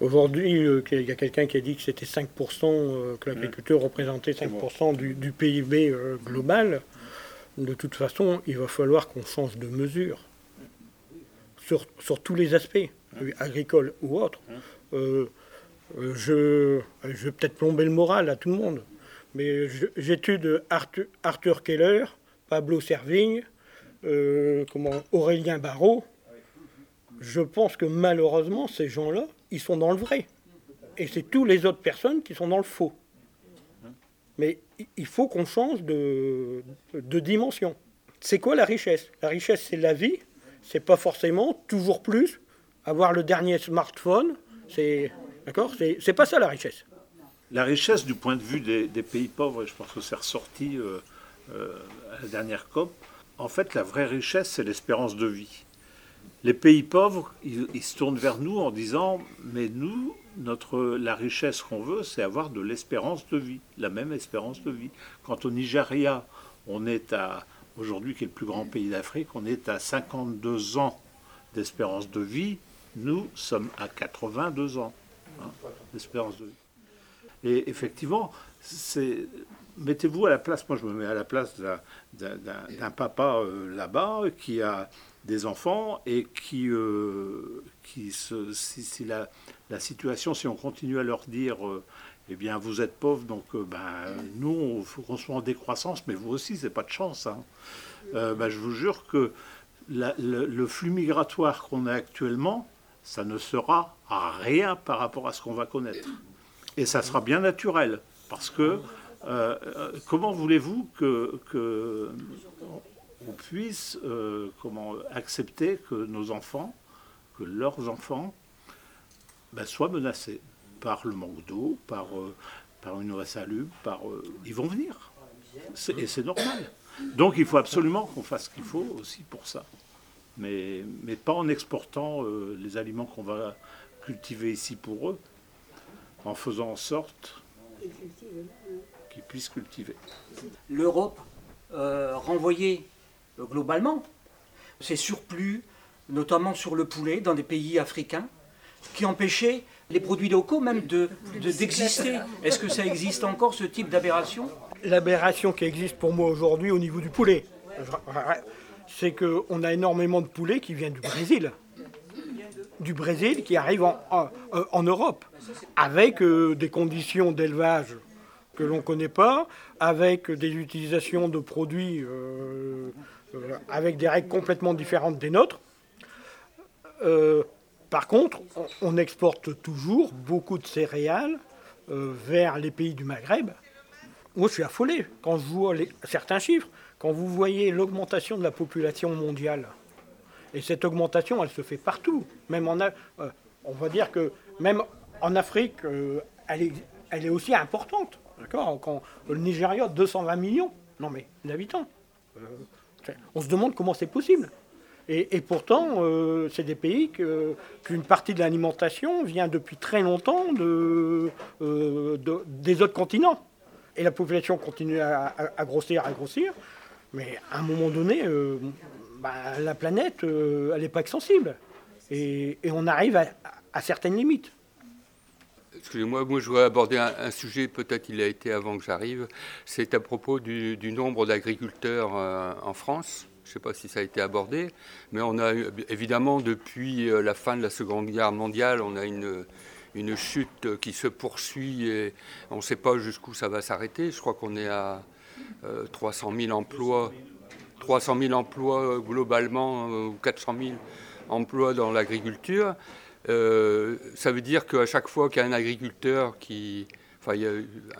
aujourd'hui, euh, il y a quelqu'un qui a dit que c'était 5%, euh, que l'agriculture représentait 5% du, PIB global. De toute façon, il va falloir qu'on change de mesure sur tous les aspects agricole ou autre, euh, euh, je, je vais peut-être plomber le moral à tout le monde, mais j'étude Arthur, Arthur, Keller, Pablo Servigne, comment, Aurélien Barrault. Je pense que malheureusement, ces gens-là, ils sont dans le vrai. Et c'est tous les autres personnes qui sont dans le faux. Mais il faut qu'on change de, de dimension. C'est quoi la richesse? La richesse, c'est la vie. C'est pas forcément toujours plus, avoir le dernier smartphone, c'est d'accord, c'est pas ça la richesse. La richesse du point de vue des, pays pauvres, et je pense que c'est ressorti euh, euh, à la dernière COP, en fait la vraie richesse c'est l'espérance de vie. Les pays pauvres, ils, se tournent vers nous en disant mais nous, notre, la richesse qu'on veut, c'est avoir de l'espérance de vie, la même espérance de vie. Quand au Nigeria, on est à, aujourd'hui qui est le plus grand pays d'Afrique, on est à 52 ans d'espérance de vie, nous sommes à 82 ans hein, d'espérance de vie. Et effectivement, mettez-vous à la place, moi je me mets à la place d'un papa euh, là-bas qui a des enfants et qui, euh, qui se, si, la, la, situation, si on continue à leur dire, euh, eh bien vous êtes pauvres, donc ben, nous, faut qu'on soit en décroissance, mais vous aussi, c'est pas de chance. Hein. Ben, je vous jure que le, flux migratoire qu'on a actuellement, ça ne sera rien par rapport à ce qu'on va connaître. Et ça sera bien naturel, parce que euh, euh, comment voulez-vous que, on puisse euh, comment, accepter que nos enfants, que leurs enfants, ben, soient menacés par le manque d'eau, par, par une eau insalubre, par, ils vont venir. Et c'est normal. Donc il faut absolument qu'on fasse ce qu'il faut aussi pour ça. Mais, mais pas en exportant les aliments qu'on va cultiver ici pour eux, en faisant en sorte qu'ils puissent cultiver. L'Europe euh, euh, globalement ses surplus, notamment sur le poulet, dans des pays africains, qui empêchaient les produits locaux même d'exister. De, Est-ce que ça existe encore, ce type d'aberration? L'aberration qui existe pour moi aujourd'hui au niveau du poulet, c'est qu'on a énormément de poulets qui viennent du Brésil. Du Brésil qui arrivent en, en, Europe, avec euh, des conditions d'élevage que l'on ne connaît pas, avec des utilisations de produits euh, euh, avec des règles complètement différentes des nôtres. Euh, par contre, on, exporte toujours beaucoup de céréales vers les pays du Maghreb. Moi, je suis affolé quand je vois certains chiffres. Quand vous voyez l'augmentation de la population mondiale, et cette augmentation, elle se fait partout. Même en, on va dire que même en Afrique, elle est aussi importante. D'accord le Nigeria, 220 millions d'habitants. Euh, on se demande comment c'est possible. Et, pourtant, euh, c'est des pays qu'une partie de l'alimentation vient depuis très longtemps euh, de, des autres continents. Et la population continue à, grossir, à grossir. Mais à un moment donné, bah, la planète, elle n'est pas extensible. Et, on arrive à certaines limites. Excusez-moi, moi je voudrais aborder un, sujet, peut-être il a été avant que j'arrive, c'est à propos du, nombre d'agriculteurs euh, en France. Je ne sais pas si ça a été abordé, mais on a évidemment depuis euh, la fin de la Seconde Guerre mondiale, on a une, une chute qui se poursuit et on ne sait pas jusqu'où ça va s'arrêter. Je crois qu'on est à 300 euh, 000 emplois, 300 000 emplois globalement ou 400 000 emplois dans l'agriculture. Euh, ça veut dire qu'à chaque fois qu'il y a un agriculteur qui. Enfin, il y a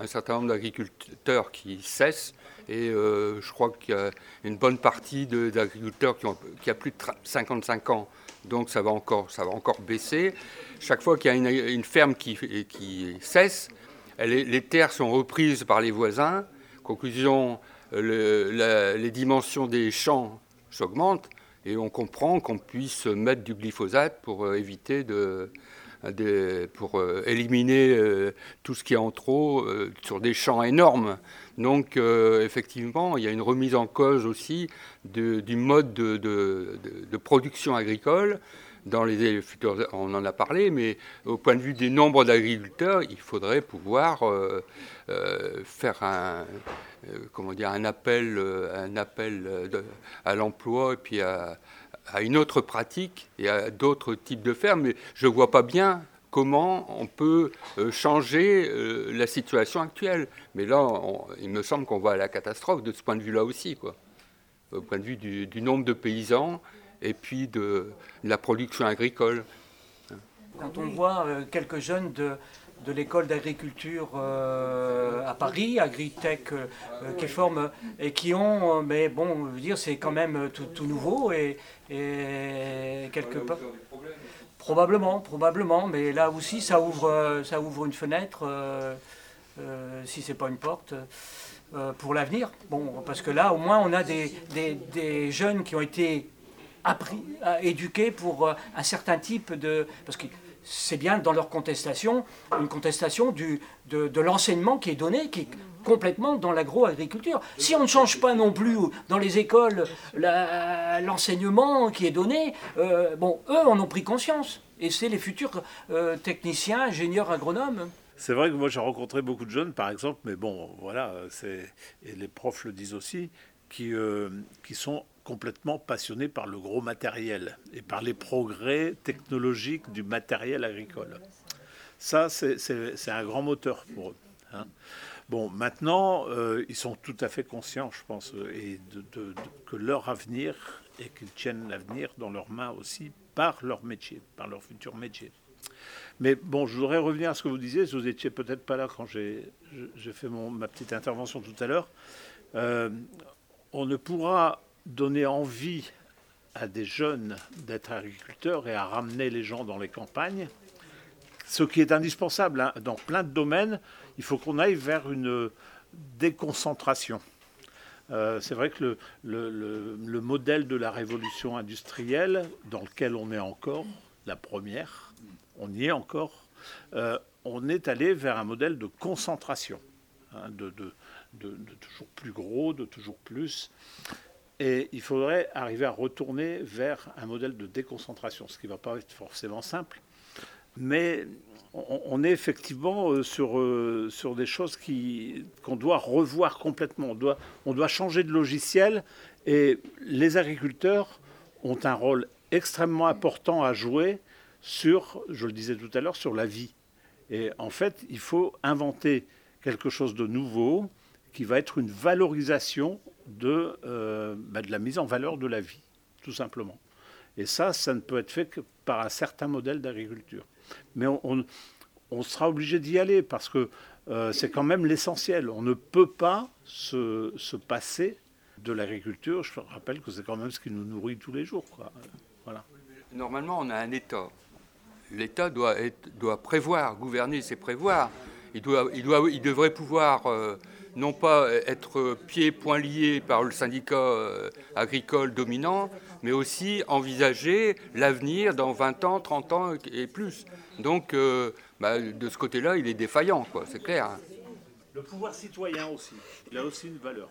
un certain nombre d'agriculteurs qui cessent, et euh, je crois qu'il y a une bonne partie d'agriculteurs qui, ont, qui a plus de 55 ans, donc ça va encore, ça va encore baisser. Chaque fois qu'il y a une, ferme qui, qui cesse, les terres sont reprises par les voisins. Conclusion, le, les dimensions des champs s'augmentent et on comprend qu'on puisse mettre du glyphosate pour euh, éviter de, pour euh, éliminer euh, tout ce qui est en trop sur des champs énormes. Donc effectivement, il y a une remise en cause aussi du mode de, de, production agricole. Dans les futurs, on en a parlé, mais au point de vue des nombres d'agriculteurs, il faudrait pouvoir faire un, euh, comment un appel, euh, euh, à l'emploi et puis à, une autre pratique et à d'autres types de fermes. Mais je ne vois pas bien comment on peut changer la situation actuelle. Mais là, il me semble qu'on va à la catastrophe de ce point de vue-là aussi, quoi. Au point de vue du, nombre de paysans et puis de, la production agricole. Quand on voit quelques jeunes de, de l'école d'agriculture euh, à Paris, Agritech, euh, euh, qui forment et qui ont, mais bon, je veux dire, c'est quand même tout, nouveau et, quelque part. Probablement, probablement, mais là aussi, ça ouvre, ça ouvre une fenêtre, si c'est pas une porte. pour l'avenir. Bon, parce que là, au moins, on a des, des, jeunes qui ont été appris, éduqués pour un certain type de. Parce que c'est bien dans leur contestation, une contestation du, de, l'enseignement qui est donné, qui est complètement dans l'agroagriculture. Si on ne change pas non plus dans les écoles l'enseignement qui est donné, euh, bon, eux en ont pris conscience. Et c'est les futurs euh, techniciens, ingénieurs, agronomes. C'est vrai que moi j'ai rencontré beaucoup de jeunes, par exemple, mais bon, voilà, et les profs le disent aussi, qui, euh, qui sont complètement passionnés par le gros matériel et par les progrès technologiques du matériel agricole. Ça, c'est un grand moteur pour eux. Hein. Bon, maintenant, euh, ils sont tout à fait conscients, je pense, et de, que leur avenir, et qu'ils tiennent l'avenir dans leurs mains aussi par leur métier, par leur futur métier. Mais bon, je voudrais revenir à ce que vous disiez. Vous n'étiez peut-être pas là quand j'ai fait mon, ma petite intervention tout à l'heure. Euh, on ne pourra donner envie à des jeunes d'être agriculteurs et à ramener les gens dans les campagnes, ce qui est indispensable hein. dans plein de domaines. Il faut qu'on aille vers une déconcentration. Euh, c'est vrai que le, modèle de la révolution industrielle, dans lequel on est encore, la première, on y est encore, euh, on est allé vers un modèle de concentration, hein, de, de, toujours plus gros, de toujours plus. Et il faudrait arriver à retourner vers un modèle de déconcentration, ce qui ne va pas être forcément simple. Mais on, est effectivement euh, sur, euh, sur des choses qu'on doit revoir complètement. On doit, on doit changer de logiciel et les agriculteurs ont un rôle extrêmement important à jouer sur, je le disais tout à l'heure, sur la vie. Et en fait, il faut inventer quelque chose de nouveau qui va être une valorisation de, euh, bah, de la mise en valeur de la vie, tout simplement. Et ça, ça ne peut être fait que par un certain modèle d'agriculture. Mais on, sera obligé d'y aller parce que euh, c'est quand même l'essentiel. On ne peut pas se, se passer de l'agriculture. Je rappelle que c'est quand même ce qui nous nourrit tous les jours. Voilà. Normalement, on a un État. L'État doit, doit prévoir, gouverner, c'est prévoir. Il, doit, il, doit, il devrait pouvoir euh, non pas être pieds poings liés par le syndicat euh, agricole dominant, mais aussi envisager l'avenir dans 20 ans, 30 ans et plus. Donc, euh, bah, de ce côté-là, il est défaillant, quoi, c'est clair. Le pouvoir citoyen aussi, il a aussi une valeur.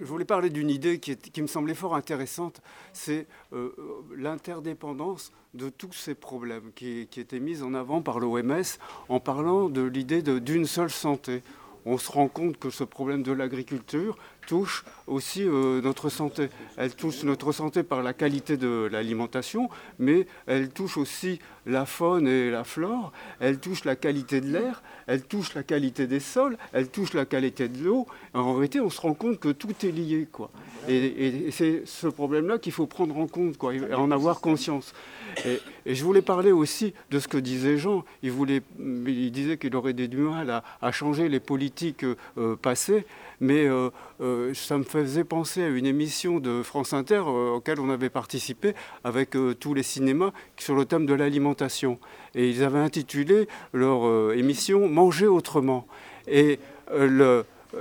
Je voulais parler d'une idée qui, me semblait fort intéressante, c'est euh, l'interdépendance de tous ces problèmes qui, qui étaient mis en avant par l'OMS en parlant de l'idée d'une seule santé on se rend compte que ce problème de l'agriculture touche aussi euh, notre santé. Elle touche notre santé par la qualité de l'alimentation, mais elle touche aussi la faune et la flore, elle touche la qualité de l'air, elle touche la qualité des sols, elle touche la qualité de l'eau. En réalité, on se rend compte que tout est lié. Quoi. Et, c'est ce problème-là qu'il faut prendre en compte quoi, et en avoir conscience. Et, je voulais parler aussi de ce que disait Jean. Il, voulait, il disait qu'il aurait du mal à, changer les politiques euh, passées, mais euh, euh, ça me faisait penser à une émission de France Inter auquel on avait participé avec tous les cinémas sur le thème de l'alimentation. Et ils avaient intitulé leur émission Manger autrement. Et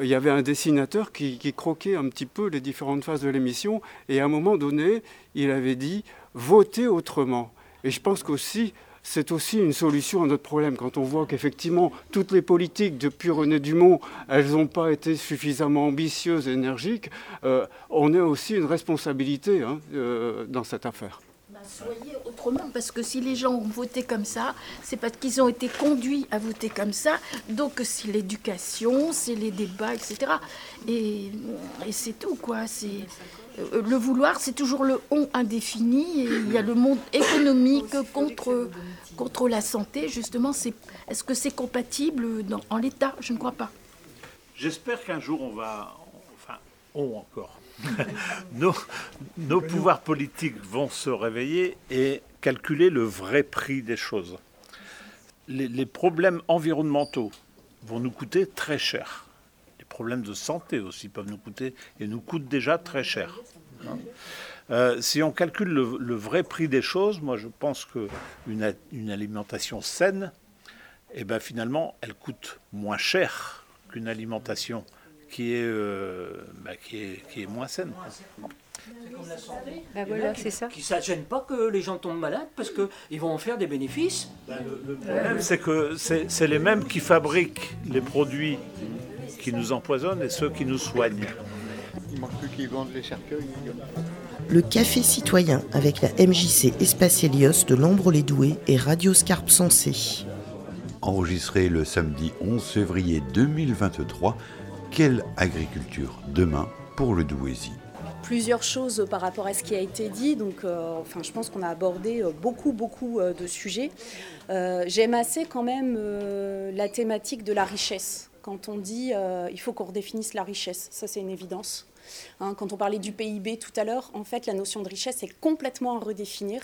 il y avait un dessinateur qui, croquait un petit peu les différentes phases de l'émission, et à un moment donné, il avait dit voter autrement. Et je pense qu'aussi, c'est aussi une solution à notre problème. Quand on voit qu'effectivement, toutes les politiques depuis René Dumont, elles n'ont pas été suffisamment ambitieuses et énergiques, euh, on a aussi une responsabilité hein, euh, dans cette affaire. Bah, soyez autrement, parce que si les gens ont voté comme ça, c'est parce qu'ils ont été conduits à voter comme ça. Donc c'est l'éducation, c'est les débats, etc. Et, et c'est tout, quoi. C'est le vouloir, c'est toujours le on indéfini. Et il y a le monde économique contre, contre la santé. Justement, c'est, est-ce que c'est compatible dans, en l'état? Je ne crois pas. J'espère qu'un jour on va, enfin, on encore, nos, nos pouvoirs politiques vont se réveiller et calculer le vrai prix des choses. les problèmes environnementaux vont nous coûter très cher problèmes de santé aussi peuvent nous coûter et nous coûtent déjà très cher. Hein. Euh, si on calcule le, vrai prix des choses, moi je pense qu'une une alimentation saine, et eh ben finalement, elle coûte moins cher qu'une alimentation qui est, euh, bah, qui est, qui est moins saine. C'est comme la santé. Voilà, c'est ça. Qui ne gêne pas que les gens tombent malades parce qu'ils vont en faire des bénéfices. Ben, le, problème, c'est que c'est les mêmes qui fabriquent les produits qui nous empoisonnent et ceux qui nous soignent. Il manque plus qu'ils vendent les cercueils. Le café citoyen avec la MJC Espace Helios de l'Ombre-les-Doués et Radio Scarpe Sensé. enregistré le samedi 11 février 2023. Quelle agriculture demain pour le Douaisis? Plusieurs choses par rapport à ce qui a été dit. Donc, euh, enfin, je pense qu'on a abordé euh, beaucoup, beaucoup euh, de sujets. J'aime assez quand même la thématique de la richesse. Quand on dit il faut qu'on redéfinisse la richesse, ça c'est une évidence. Hein, quand on parlait du PIB tout à l'heure, en fait, la notion de richesse est complètement à redéfinir.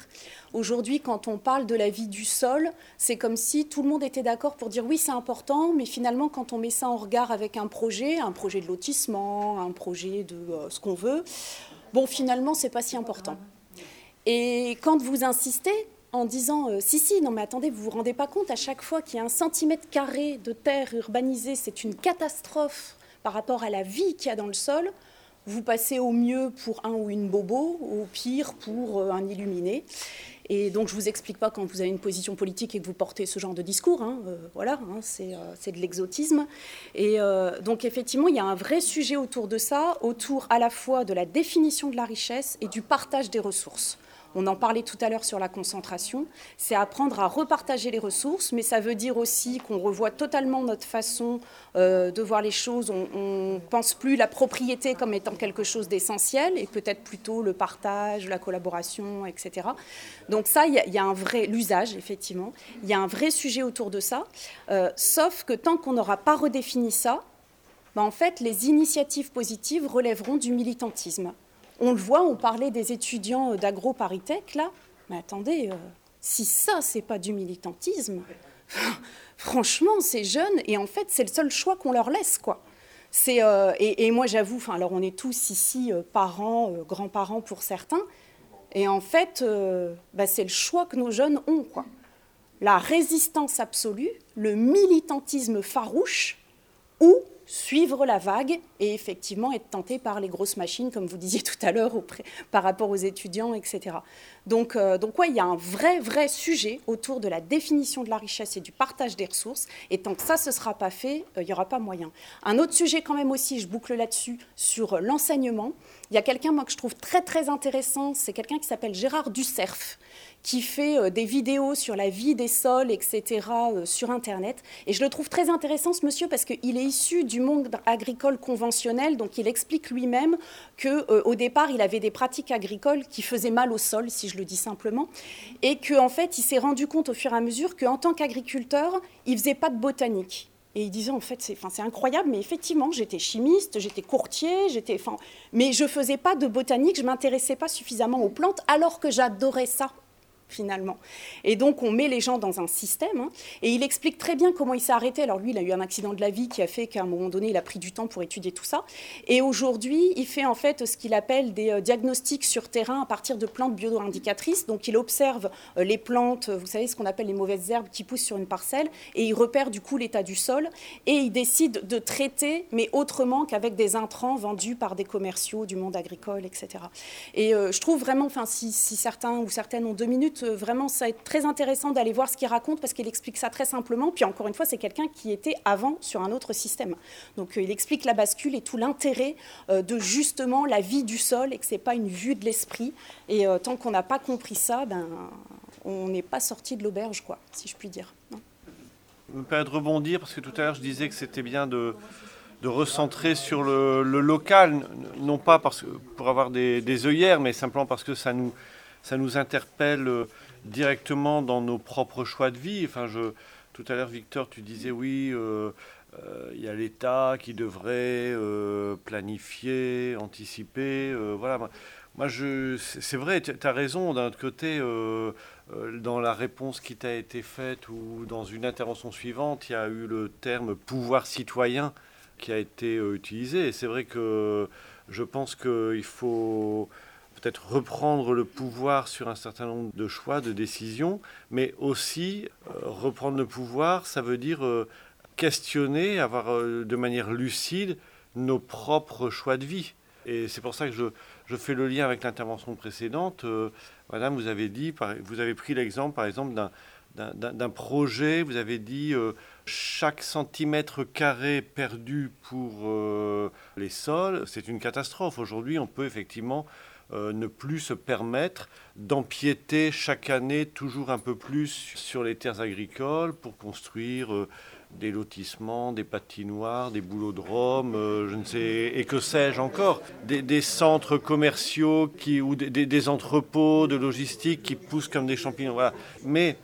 Aujourd'hui, quand on parle de la vie du sol, c'est comme si tout le monde était d'accord pour dire oui, c'est important, mais finalement, quand on met ça en regard avec un projet, un projet de lotissement, un projet de euh, ce qu'on veut, bon, finalement, c'est pas si important. Et quand vous insistez, en disant euh, si, si, non, mais attendez, vous vous rendez pas compte, à chaque fois qu'il y a un centimètre carré de terre urbanisée, c'est une catastrophe par rapport à la vie qu'il y a dans le sol vous passez au mieux pour un ou une bobo, au pire pour euh, un illuminé. Et donc, je vous explique pas quand vous avez une position politique et que vous portez ce genre de discours. Hein, euh, voilà, hein, c'est de l'exotisme. Et donc, effectivement, il y a un vrai sujet autour de ça, autour à la fois de la définition de la richesse et du partage des ressources. On en parlait tout à l'heure sur la concentration. C'est apprendre à repartager les ressources, mais ça veut dire aussi qu'on revoit totalement notre façon euh, de voir les choses. On ne pense plus la propriété comme étant quelque chose d'essentiel et peut-être plutôt le partage, la collaboration, etc. Donc ça, il y, a un vrai, l'usage, effectivement, il y a un vrai sujet autour de ça. Euh, sauf que tant qu'on n'aura pas redéfini ça, ben, en fait, les initiatives positives relèveront du militantisme. On le voit, on parlait des étudiants euh, d'agro-paritech, là. Mais attendez, euh, si ça, c'est pas du militantisme, franchement, c'est jeune, et en fait, c'est le seul choix qu'on leur laisse, quoi. C'est, euh, et, moi, j'avoue, alors on est tous ici parents, grands-parents pour certains, et en fait, bah, c'est le choix que nos jeunes ont, quoi. La résistance absolue, le militantisme farouche, ou suivre la vague et effectivement être tenté par les grosses machines, comme vous disiez tout à l'heure, par rapport aux étudiants, etc. Donc, euh, donc ouais, il y a un vrai, vrai sujet autour de la définition de la richesse et du partage des ressources. Et tant que ça, ne sera pas fait, euh, il n'y aura pas moyen. Un autre sujet quand même aussi, je boucle là-dessus, sur l'enseignement. Il y a quelqu'un, moi, que je trouve très, très intéressant, c'est quelqu'un qui s'appelle Gérard Ducerf, qui fait euh, des vidéos sur la vie des sols, etc., euh, sur Internet. Et je le trouve très intéressant, ce monsieur, parce qu'il est issu du monde agricole conventionnel, donc il explique lui-même qu'au euh, départ, il avait des pratiques agricoles qui faisaient mal au sol, si je le dis simplement, et qu'en en fait, il s'est rendu compte au fur et à mesure qu'en tant qu'agriculteur, il faisait pas de botanique. Et il disait, en fait, c'est incroyable, mais effectivement, j'étais chimiste, j'étais courtier, j'étais, mais je faisais pas de botanique, je m'intéressais pas suffisamment aux plantes, alors que j'adorais ça finalement. Et donc on met les gens dans un système, hein. et il explique très bien comment il s'est arrêté. Alors lui, il a eu un accident de la vie qui a fait qu'à un moment donné, il a pris du temps pour étudier tout ça. Et aujourd'hui, il fait en fait ce qu'il appelle des euh, diagnostics sur terrain à partir de plantes bio-indicatrices. Donc il observe euh, les plantes, vous savez ce qu'on appelle les mauvaises herbes qui poussent sur une parcelle, et il repère du coup l'état du sol, et il décide de traiter, mais autrement qu'avec des intrants vendus par des commerciaux du monde agricole, etc. Et euh, je trouve vraiment, enfin si certains ou certaines ont deux minutes, euh, vraiment, ça va être très intéressant d'aller voir ce qu'il raconte parce qu'il explique ça très simplement. Puis encore une fois, c'est quelqu'un qui était avant sur un autre système. Donc euh, il explique la bascule et tout l'intérêt euh, de justement la vie du sol et que c'est pas une vue de l'esprit. Et tant qu'on n'a pas compris ça, ben, on n'est pas sorti de l'auberge, quoi, si je puis dire. Je me permets de rebondir parce que tout à l'heure je disais que c'était bien de, recentrer sur le, local, non pas parce, pour avoir des œillères, mais simplement parce que ça nous, ça nous interpelle euh, directement dans nos propres choix de vie. Enfin, tout à l'heure, Victor, tu disais oui, euh, euh, il y a l'État qui devrait planifier, anticiper. voilà. Moi, c'est vrai, tu as raison. D'un autre côté, dans la réponse qui t'a été faite ou dans une intervention suivante, il y a eu le terme pouvoir citoyen qui a été utilisé. Et c'est vrai que je pense qu'il faut peut-être reprendre le pouvoir sur un certain nombre de choix, de décisions, mais aussi euh, reprendre le pouvoir, ça veut dire euh, questionner, avoir euh, de manière lucide nos propres choix de vie. Et c'est pour ça que je, fais le lien avec l'intervention précédente. Madame, vous avez dit, vous avez pris l'exemple, par exemple, d'un projet, vous avez dit chaque centimètre carré perdu pour les sols, c'est une catastrophe. Aujourd'hui, on peut effectivement euh, ne plus se permettre d'empiéter chaque année toujours un peu plus sur les terres agricoles pour construire euh, des lotissements, des patinoires, des boulodromes, euh, je ne sais, et que sais-je encore, des, centres commerciaux ou des, entrepôts de logistique qui poussent comme des champignons. Mais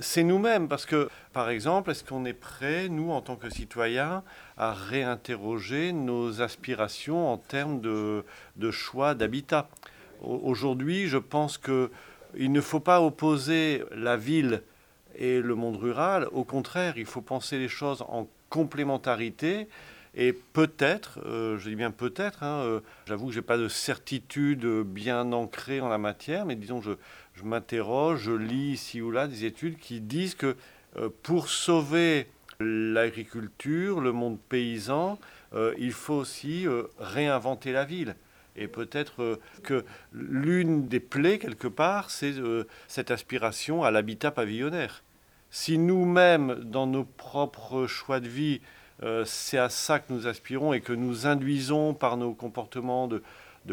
c'est nous-mêmes, parce que, par exemple, est-ce qu'on est prêt, nous, en tant que citoyens, à réinterroger nos aspirations en termes de, choix d'habitat Aujourd'hui, je pense qu'il ne faut pas opposer la ville et le monde rural. Au contraire, il faut penser les choses en complémentarité. Et peut-être, euh, je dis bien peut-être, hein, euh, j'avoue que je n'ai pas de certitude bien ancrée en la matière, mais disons, je, je m'interroge, je lis ici ou là des études qui disent que euh, pour sauver l'agriculture, le monde paysan, il faut aussi réinventer la ville. Et peut-être que l'une des plaies, quelque part, c'est cette aspiration à l'habitat pavillonnaire si nous-mêmes, dans nos propres choix de vie, euh, c'est à ça que nous aspirons et que nous induisons par nos comportements de,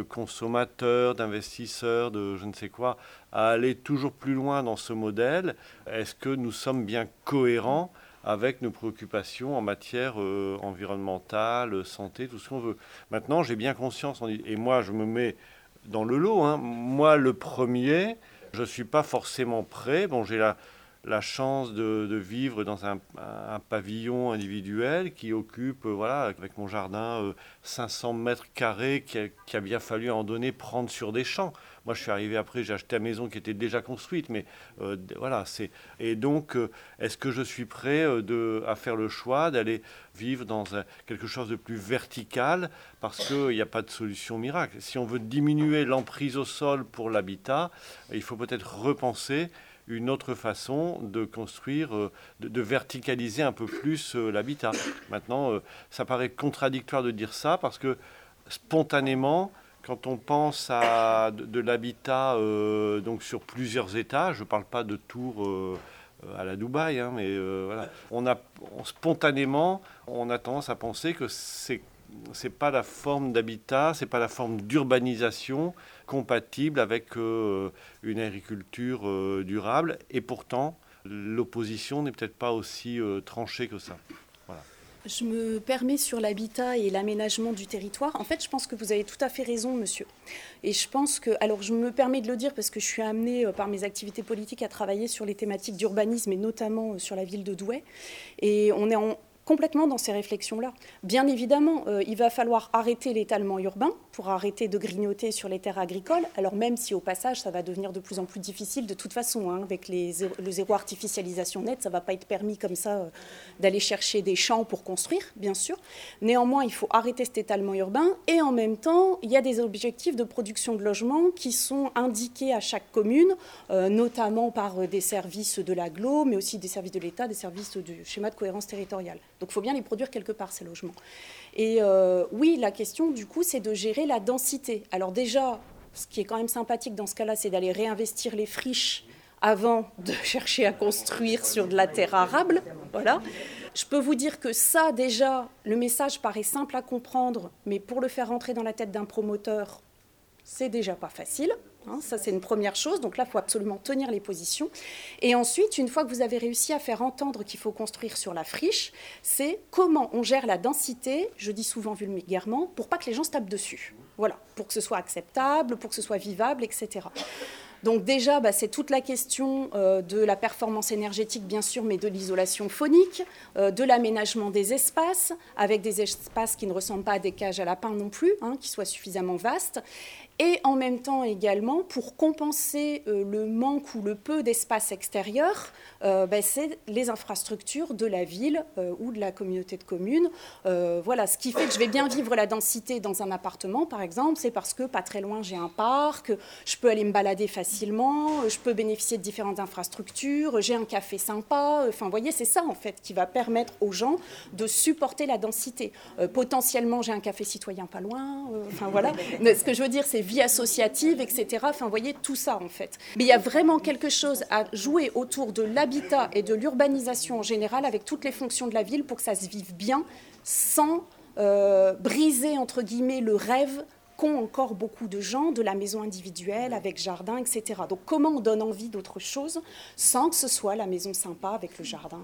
consommateurs, d'investisseurs, de je ne sais quoi, à aller toujours plus loin dans ce modèle, est-ce que nous sommes bien cohérents avec nos préoccupations en matière euh, environnementale, santé, tout ce qu'on veut. Maintenant, j'ai bien conscience, et moi je me mets dans le lot, hein. moi le premier, je ne suis pas forcément prêt, bon j'ai la la chance de, vivre dans un, pavillon individuel qui occupe, euh, voilà, avec mon jardin, 500 euh, mètres carrés qui a, bien fallu en donner prendre sur des champs. Moi, je suis arrivé après, j'ai acheté la maison qui était déjà construite, mais euh, voilà, c'est. Et donc, est-ce que je suis prêt de, à faire le choix d'aller vivre dans quelque chose de plus vertical? Parce qu'il n'y a pas de solution miracle. Si on veut diminuer l'emprise au sol pour l'habitat, il faut peut-être repenser une autre façon de construire, euh, de, verticaliser un peu plus euh, l'habitat. Maintenant, euh, ça paraît contradictoire de dire ça parce que spontanément, quand on pense à de, l'habitat donc sur plusieurs étages, je ne parle pas de tours à la Dubaï, hein, mais voilà, on a spontanément, on a tendance à penser que c'est c'est pas la forme d'habitat, c'est pas la forme d'urbanisation compatible avec euh, une agriculture euh, durable. Et pourtant, l'opposition n'est peut-être pas aussi euh, tranchée que ça. Je me permets sur l'habitat et l'aménagement du territoire. En fait, je pense que vous avez tout à fait raison, monsieur. Et je pense que, alors je me permets de le dire parce que je suis amenée par mes activités politiques à travailler sur les thématiques d'urbanisme et notamment sur la ville de Douai. Et on est en, complètement dans ces réflexions-là. Bien évidemment, euh, il va falloir arrêter l'étalement urbain pour arrêter de grignoter sur les terres agricoles, alors même si au passage, ça va devenir de plus en plus difficile de toute façon, hein, avec le zéro artificialisation nette, ça ne va pas être permis comme ça euh, d'aller chercher des champs pour construire, bien sûr. Néanmoins, il faut arrêter cet étalement urbain et en même temps, il y a des objectifs de production de logements qui sont indiqués à chaque commune, euh, notamment par des services de l'aglo, mais aussi des services de l'État, des services du schéma de cohérence territoriale. Donc il faut bien les produire quelque part, ces logements. Et euh, oui, la question, du coup, c'est de gérer la densité. Alors déjà, ce qui est quand même sympathique dans ce cas-là, c'est d'aller réinvestir les friches avant de chercher à construire sur de la terre arable. Voilà. Je peux vous dire que ça, déjà, le message paraît simple à comprendre, mais pour le faire rentrer dans la tête d'un promoteur, c'est déjà pas facile. Hein, ça, c'est une première chose. Donc là, il faut absolument tenir les positions. Et ensuite, une fois que vous avez réussi à faire entendre qu'il faut construire sur la friche, c'est comment on gère la densité, je dis souvent vulgairement, pour pas que les gens se tapent dessus. Voilà, pour que ce soit acceptable, pour que ce soit vivable, etc. Donc déjà, bah, c'est toute la question euh, de la performance énergétique, bien sûr, mais de l'isolation phonique, euh, de l'aménagement des espaces, avec des espaces qui ne ressemblent pas à des cages à lapins non plus, hein, qui soient suffisamment vastes, et en même temps également pour compenser euh, le manque ou le peu d'espace extérieur, euh, ben, c'est les infrastructures de la ville euh, ou de la communauté de communes. voilà, ce qui fait que je vais bien vivre la densité dans un appartement, par exemple, c'est parce que pas très loin j'ai un parc, je peux aller me balader facilement, je peux bénéficier de différentes infrastructures, j'ai un café sympa. Enfin, vous voyez, c'est ça en fait qui va permettre aux gens de supporter la densité. potentiellement, j'ai un café citoyen pas loin. enfin voilà. ce que je veux dire, c'est vie associative, etc. Enfin, vous voyez, tout ça, en fait. Mais il y a vraiment quelque chose à jouer autour de l'habitat et de l'urbanisation en général, avec toutes les fonctions de la ville, pour que ça se vive bien, sans euh, briser, entre guillemets, le rêve qu'ont encore beaucoup de gens, de la maison individuelle avec jardin, etc. Donc comment on donne envie d'autre chose sans que ce soit la maison sympa avec le jardin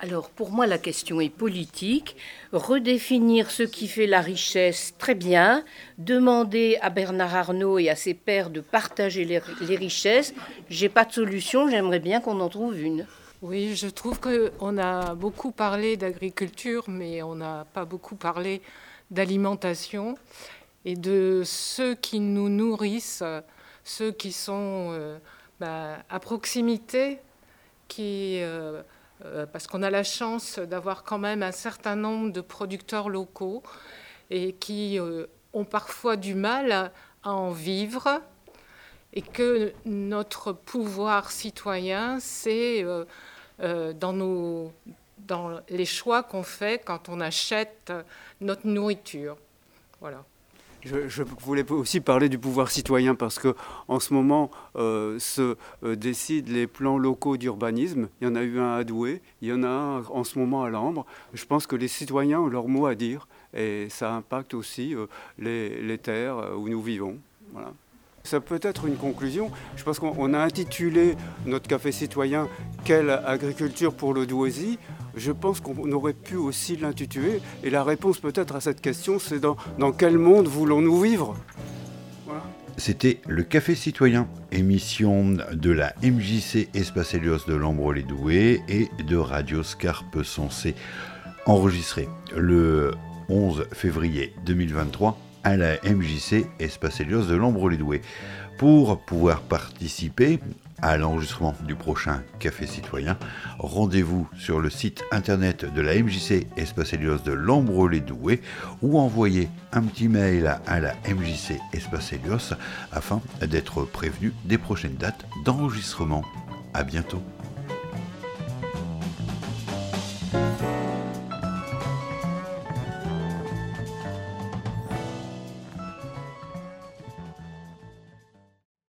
Alors pour moi la question est politique. Redéfinir ce qui fait la richesse, très bien. Demander à Bernard Arnault et à ses pairs de partager les, les richesses, j'ai pas de solution, j'aimerais bien qu'on en trouve une. Oui, je trouve qu'on a beaucoup parlé d'agriculture, mais on n'a pas beaucoup parlé d'alimentation et de ceux qui nous nourrissent, ceux qui sont euh, bah, à proximité, qui, euh, parce qu'on a la chance d'avoir quand même un certain nombre de producteurs locaux et qui ont parfois du mal à en vivre et que notre pouvoir citoyen, c'est euh, dans, nos, dans les choix qu'on fait quand on achète notre nourriture. Voilà. Je, voulais aussi parler du pouvoir citoyen parce que en ce moment euh, se euh, décident les plans locaux d'urbanisme. Il y en a eu un à Douai, il y en a un en ce moment à Lambre. Je pense que les citoyens ont leur mot à dire et ça impacte aussi les, les, terres où nous vivons. Voilà. Ça peut être une conclusion. Je pense qu'on a intitulé notre café citoyen Quelle agriculture pour le Douaisis Je pense qu'on aurait pu aussi l'intituler. Et la réponse peut-être à cette question, c'est dans, dans quel monde voulons-nous vivre? C'était le Café Citoyen, émission de la MJC Espace Helios de Lambre-les-Doués et de Radio Scarpe Sensé, enregistré le 11 février 2023 à la MJC Espace Helios de Lambre-les-Doués. Pour pouvoir participer à l'enregistrement du prochain Café Citoyen, rendez-vous sur le site internet de la MJC Espace Helios de Lambre-les-Doués ou envoyez un petit mail à la MJC Espace Helios afin d'être prévenu des prochaines dates d'enregistrement. À bientôt.